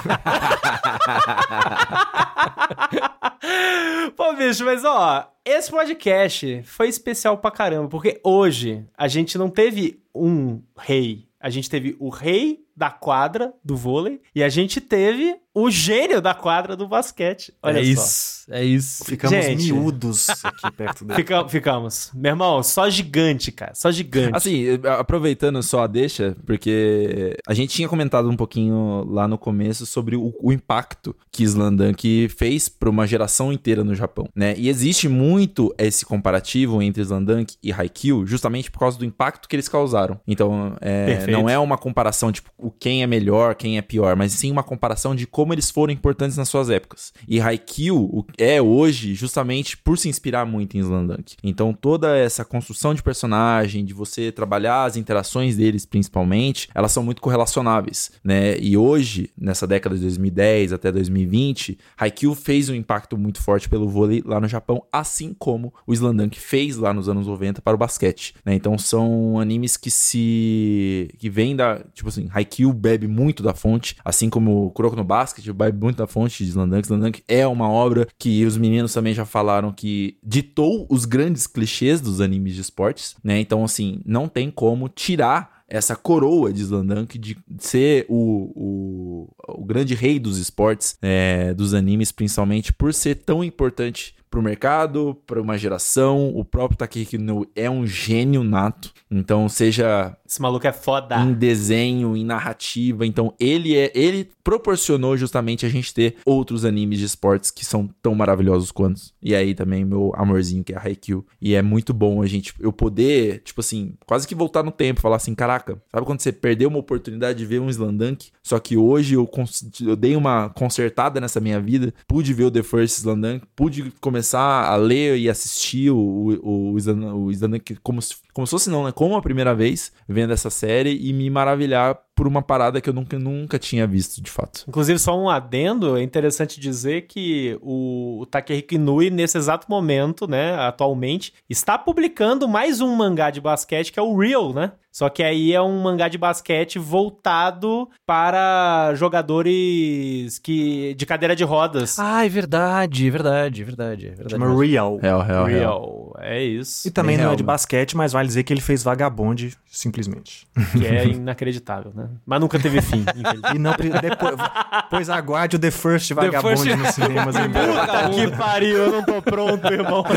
Pô, bicho, mas ó, esse podcast foi especial pra caramba, porque hoje a gente não teve um rei, a gente teve o rei da quadra do vôlei e a gente teve o gênio da quadra do basquete. Olha é só. isso, é isso. Ficamos Gente. miúdos aqui perto dele. Fica- ficamos. Meu irmão, só gigante, cara. Só gigante. Assim, aproveitando só a deixa, porque a gente tinha comentado um pouquinho lá no começo sobre o, o impacto que Slandunk fez para uma geração inteira no Japão, né? E existe muito esse comparativo entre Slandunk e Haikyuu, justamente por causa do impacto que eles causaram. Então, é, não é uma comparação tipo o quem é melhor, quem é pior, mas sim uma comparação de como eles foram importantes nas suas épocas. E Haikyuu é hoje justamente por se inspirar muito em Slandunk. Então toda essa construção de personagem, de você trabalhar as interações deles principalmente, elas são muito correlacionáveis, né? E hoje, nessa década de 2010 até 2020, Haikyuu fez um impacto muito forte pelo vôlei lá no Japão, assim como o Slandunk fez lá nos anos 90 para o basquete, né? Então são animes que se que vêm da, tipo assim, Haikyuu bebe muito da fonte, assim como o Kuroko no Basket bebe muito da fonte de Slandunk. Slandunk é uma obra que os meninos também já falaram que ditou os grandes clichês dos animes de esportes, né? Então assim, não tem como tirar essa coroa de Slandunk de ser o, o, o grande rei dos esportes, é, dos animes, principalmente por ser tão importante pro mercado, pra uma geração. O próprio Takehiko é um gênio nato. Então, seja Esse maluco é foda. em desenho, em narrativa. Então, ele é ele proporcionou justamente a gente ter outros animes de esportes que são tão maravilhosos quanto. E aí também meu amorzinho que é a Haikyuu. E é muito bom a gente eu poder, tipo assim, quase que voltar no tempo, falar assim, caraca, sabe quando você perdeu uma oportunidade de ver um Slandunk? Só que hoje eu, eu dei uma consertada nessa minha vida, pude ver o The First Slandunk, pude começar a ler e assistir o, o, o, Slan- o como se, como se fosse não, né? Como a primeira vez vendo essa série e me maravilhar por uma parada que eu nunca, nunca tinha visto, de fato. Inclusive, só um adendo, é interessante dizer que o, o Takehiko Inui, nesse exato momento, né, atualmente, está publicando mais um mangá de basquete, que é o Real, né? Só que aí é um mangá de basquete voltado para jogadores que de cadeira de rodas. Ah, é verdade, é verdade, é verdade, é verdade. Chama Real. Real, real, real. Real, é isso. E também Bem não é real, de né? basquete, mas vale dizer que ele fez vagabonde, simplesmente. Que é inacreditável, né? Mas nunca teve fim. [LAUGHS] E não depois, pois aguarde o The First Vagabond First- nos cinemas. Puta que pariu, eu não tô pronto, irmão. [LAUGHS]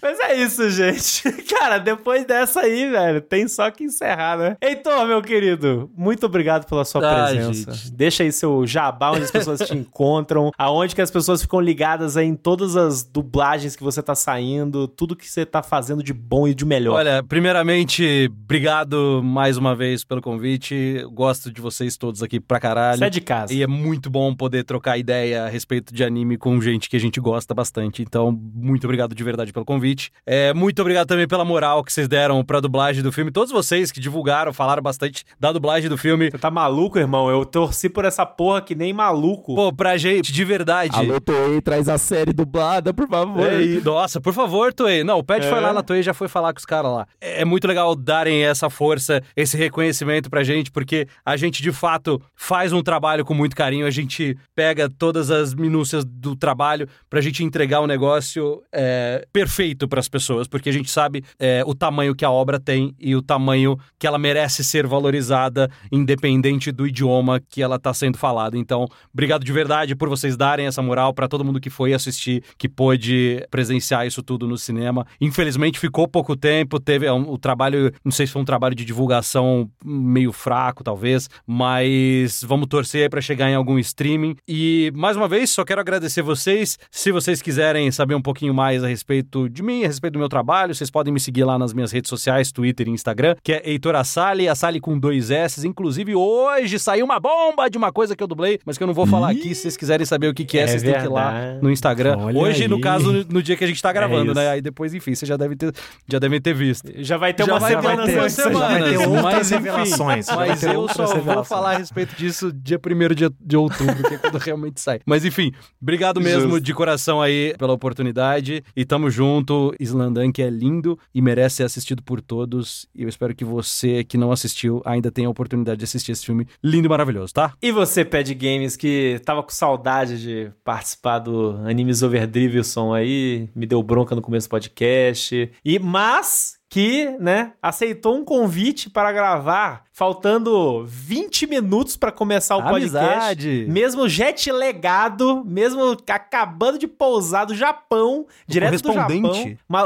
Mas é isso, gente. Cara, depois dessa aí, velho, tem só que encerrar, né? Heitor, meu querido, muito obrigado pela sua Ah, presença. gente. Deixa aí seu jabá, onde as pessoas te encontram, aonde que as pessoas ficam ligadas aí em todas as dublagens que você tá saindo, tudo que você tá fazendo de bom e de melhor. Olha, primeiramente, obrigado mais uma vez pelo convite. Gosto de vocês todos aqui pra caralho. Você é de casa. E é muito bom poder trocar ideia a respeito de anime com gente que a gente gosta bastante. Então, muito obrigado de verdade pelo convite. É, muito obrigado também pela moral que vocês deram pra dublagem do filme. Todos vocês que divulgaram, falaram bastante da dublagem do filme. Você tá maluco, irmão? Eu torci por essa porra que nem maluco. Pô, pra gente, de verdade. Alô, Toei, traz a série dublada, por favor. Ei, nossa, por favor, Toei. Não, o Pet É. foi lá na Toei e já foi falar com os caras lá. É é muito legal darem essa força, esse reconhecimento pra gente, porque a gente de fato faz um trabalho com muito carinho, a gente pega todas as minúcias do trabalho pra gente entregar um negócio é, perfeito pras pessoas, porque a gente sabe é, o tamanho que a obra tem e o tamanho que ela merece ser valorizada, independente do idioma que ela tá sendo falada. Então, obrigado de verdade por vocês darem essa moral pra todo mundo que foi assistir, que pôde presenciar isso tudo no cinema. Infelizmente ficou pouco tempo, teve é, um- o trabalho, não sei se foi um trabalho de divulgação meio fraco, talvez, mas vamos torcer pra chegar em algum streaming. E mais uma vez, só quero agradecer vocês. Se vocês quiserem saber um pouquinho mais a respeito de mim, a respeito do meu trabalho, vocês podem me seguir lá nas minhas redes sociais, Twitter e Instagram, que é Heitor Assali, Assali com dois S. Inclusive, hoje saiu uma bomba de uma coisa que eu dublei, mas que eu não vou falar aqui. Se vocês quiserem saber o que, que é, É vocês têm que ir lá verdade. no Instagram. Olha hoje, no aí. caso, no, no dia que a gente tá gravando, isso. né? Depois, enfim, vocês já devem ter, já devem ter visto. Já vai ter Já uma vai ter semana ter semanas, outras mas, revelações, Mas ter eu só vou falar a respeito disso dia 1 de, de outubro, que é quando [LAUGHS] realmente sai. Mas enfim, obrigado mesmo Justo. de coração aí pela oportunidade. E tamo junto. Islandan, que é lindo e merece ser assistido por todos. E eu espero que você que não assistiu ainda tenha a oportunidade de assistir esse filme lindo e maravilhoso, tá? E você, Pad Games, que tava com saudade de participar do Animes Overdrivelson aí, me deu bronca no começo do podcast. E, mas que, né, aceitou um convite para gravar, faltando 20 minutos para começar o podcast. Amizade. Mesmo jet legado, mesmo acabando de pousar do Japão, direto do Japão.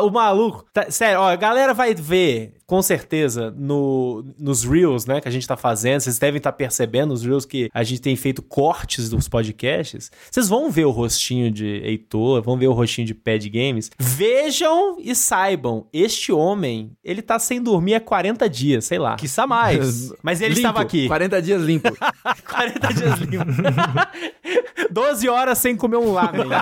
o maluco, tá- sério, ó, a galera vai ver, com certeza, no, nos Reels, né, que a gente tá fazendo, vocês devem estar percebendo os Reels que a gente tem feito cortes dos podcasts. Vocês vão ver o rostinho de Heitor, vão ver o rostinho de Pad Games. Vejam e saibam, este homem, ele tá sem dormir há 40 dias, sei lá. Quiçá mais. [LAUGHS] Mas ele Limpo, estava aqui. 40 dias limpo. [LAUGHS] 40 dias limpo. [LAUGHS] 12 horas sem comer um lamen. [LAUGHS]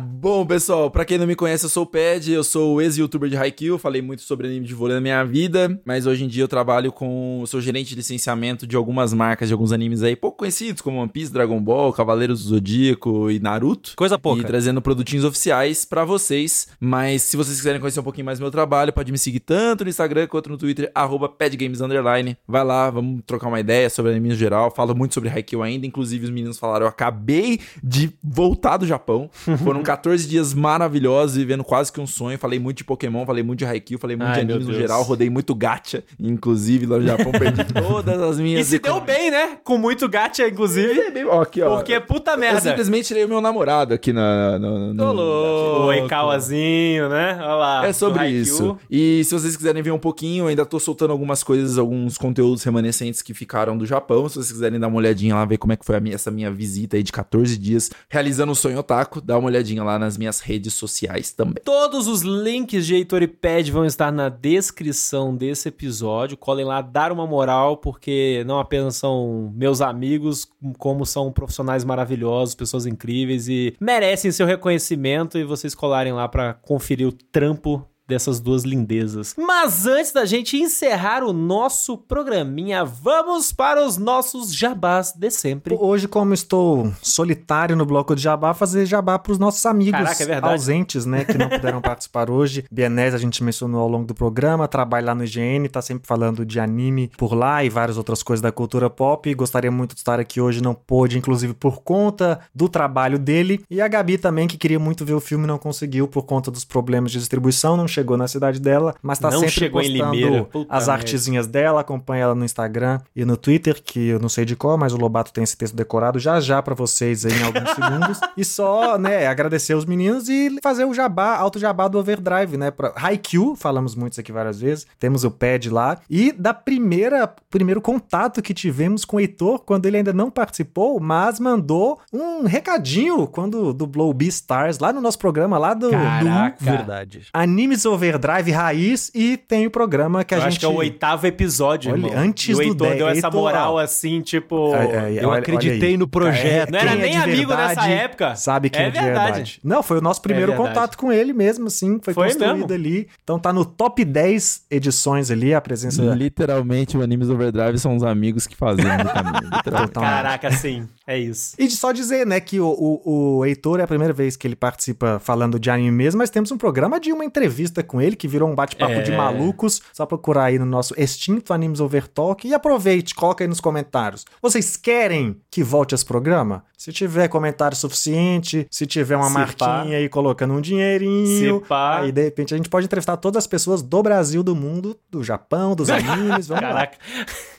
Bom, pessoal, pra quem não me conhece, eu sou o Ped, eu sou o ex-youtuber de Haikyuu, falei muito sobre anime de vôlei na minha vida, mas hoje em dia eu trabalho com, eu sou gerente de licenciamento de algumas marcas de alguns animes aí pouco conhecidos, como One Piece, Dragon Ball, Cavaleiros do Zodíaco e Naruto. Coisa pouca. E trazendo produtinhos oficiais pra vocês. Mas se vocês quiserem conhecer um pouquinho mais do meu trabalho, pode me seguir tanto no Instagram quanto no Twitter, arroba padgames__. Vai lá, vamos trocar uma ideia sobre anime no geral. Falo muito sobre Haikyuu ainda. Inclusive, os meninos falaram, eu acabei de voltar do Japão. Foram 14 dias maravilhosos, vivendo quase que um sonho. Falei muito de Pokémon, falei muito de Haikyuu, falei muito Ai, de animes no geral. Rodei muito gacha, inclusive lá no Japão. Perdi [LAUGHS] todas as E minhas... se deu bem, né? Com muito gacha, inclusive. bem. Ó, aqui, ó. Porque puta Eu merda. simplesmente tirei o meu namorado aqui na... no, no, Ô, louco. O Ikawazinho, né? Olha lá. É sobre isso. E se vocês quiserem ver um pouquinho, eu ainda tô soltando algumas coisas, alguns conteúdos remanescentes que ficaram do Japão. Se vocês quiserem dar uma olhadinha lá, ver como é que foi minha- essa minha visita aí de 14 dias realizando o sonho otaku, dá uma olhadinha lá nas minhas redes sociais também. Todos os links de Heitor e Pad vão estar na descrição desse episódio. Colhem lá, dar uma moral, porque não apenas são meus amigos, como são profissionais maravilhosos, pessoas incríveis e merecem seu reconhecimento e vocês colarem lá pra conferir o trampo dessas duas lindezas. Mas antes da gente encerrar o nosso programinha, vamos para os nossos jabás de sempre. Hoje, como estou solitário no bloco de jabá, fazer jabá para os nossos amigos Caraca, é ausentes, né, que não puderam [LAUGHS] participar hoje. Bienese a gente mencionou ao longo do programa, trabalha lá no IGN, tá sempre falando de anime por lá e várias outras coisas da cultura pop. Gostaria muito de estar aqui hoje, não pôde, inclusive por conta do trabalho dele. E a Gabi também, que queria muito ver o filme, não conseguiu por conta dos problemas de distribuição, não chegou na cidade dela, mas tá Não sempre chegou em postando Limeira. Puta as merda. artezinhas dela, acompanha ela no Instagram e no Twitter, que eu não sei de qual, mas o Lobato tem esse texto decorado já já pra vocês aí em alguns [LAUGHS] segundos. E só, né, agradecer os meninos e fazer o jabá, alto jabá do Overdrive, né, pra Haikyuu, falamos muito isso aqui várias vezes, temos o pad lá, e da primeira, primeiro contato que tivemos com o Heitor, quando ele ainda não participou, mas mandou um recadinho quando dublou o Beastars lá no nosso programa lá do, do Caraca. Verdade. Animes Overdrive Raiz e tem o programa que a Eu gente acho que é o oitavo episódio, Olha, irmão. antes e o do Heitor 10, deu essa moral assim, tipo... É, é, Eu olha- acreditei olha no projeto. Não era é nem amigo verdade nessa época. Sabe quem é, É de verdade. verdade. Não, foi o nosso primeiro É contato com ele mesmo, assim. Foi, Foi construído mesmo. ali. Então tá no top 10 edições ali, a presença Literalmente, o Animes Overdrive são os amigos que fazem no caminho. [LAUGHS] literalmente. Total. Caraca, sim. É isso. E de só dizer, né, que o, o, o Heitor é a primeira vez que ele participa falando de anime mesmo, mas temos um programa de uma entrevista com ele, que virou um bate-papo É. de malucos. Só procurar aí no nosso extinto Animes Over Talk e aproveite, coloca aí nos comentários. Vocês querem que volte esse programa? Se tiver comentário suficiente, se tiver uma Se marquinha pá. aí colocando um dinheirinho, Se pá. aí de repente a gente pode entrevistar todas as pessoas do Brasil, do mundo, do Japão, dos [LAUGHS] animes, vamos lá.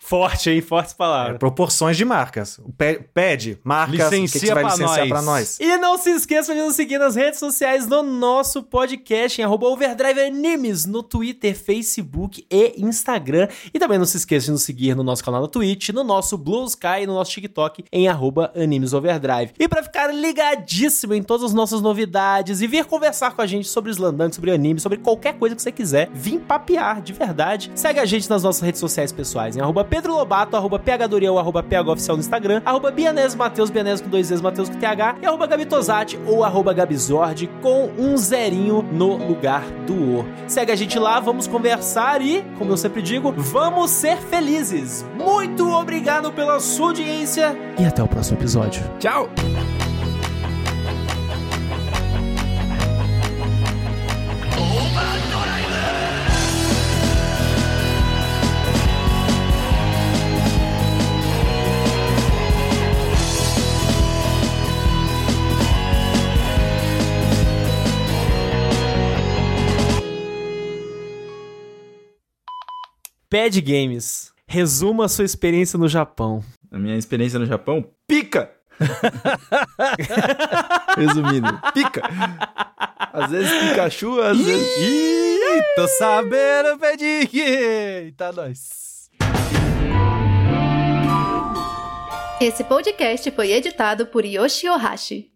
Forte, hein? Fortes É, palavras. proporções de marcas. Pede, marcas, o que Licencia vai licenciar nós. pra nós? E não se esqueça de nos seguir nas redes sociais do nosso podcast, em arroba Overdrive Animes, no Twitter, Facebook e Instagram. E também não se esqueça de nos seguir no nosso canal no Twitch, no nosso Blue Sky e no nosso TikTok, em Animes Overdrive. E pra ficar ligadíssimo em todas as nossas novidades e vir conversar com a gente sobre Slandunk, sobre anime, sobre qualquer coisa que você quiser, vim papear de verdade. Segue a gente nas nossas redes sociais pessoais, em arroba Pedro Lobato, arroba PHDoriel, arroba PHOficial no Instagram, arroba Bianese Mateus, Bianese com dois Z's, Mateus com TH, e arroba Gabi Tosati ou arroba Gabizord com um zerinho no lugar do O. Segue a gente lá, vamos conversar e, como eu sempre digo, vamos ser felizes. Muito obrigado pela sua audiência e até o próximo episódio. Tchau! Pad Games. Resuma a sua experiência no Japão. A minha experiência no Japão, pica! [LAUGHS] Resumindo, pica! Às vezes Pikachu, às vezes. Ih, tô sabendo, Pedic! Eita, nós. Esse podcast foi editado por Yoshi Ohashi.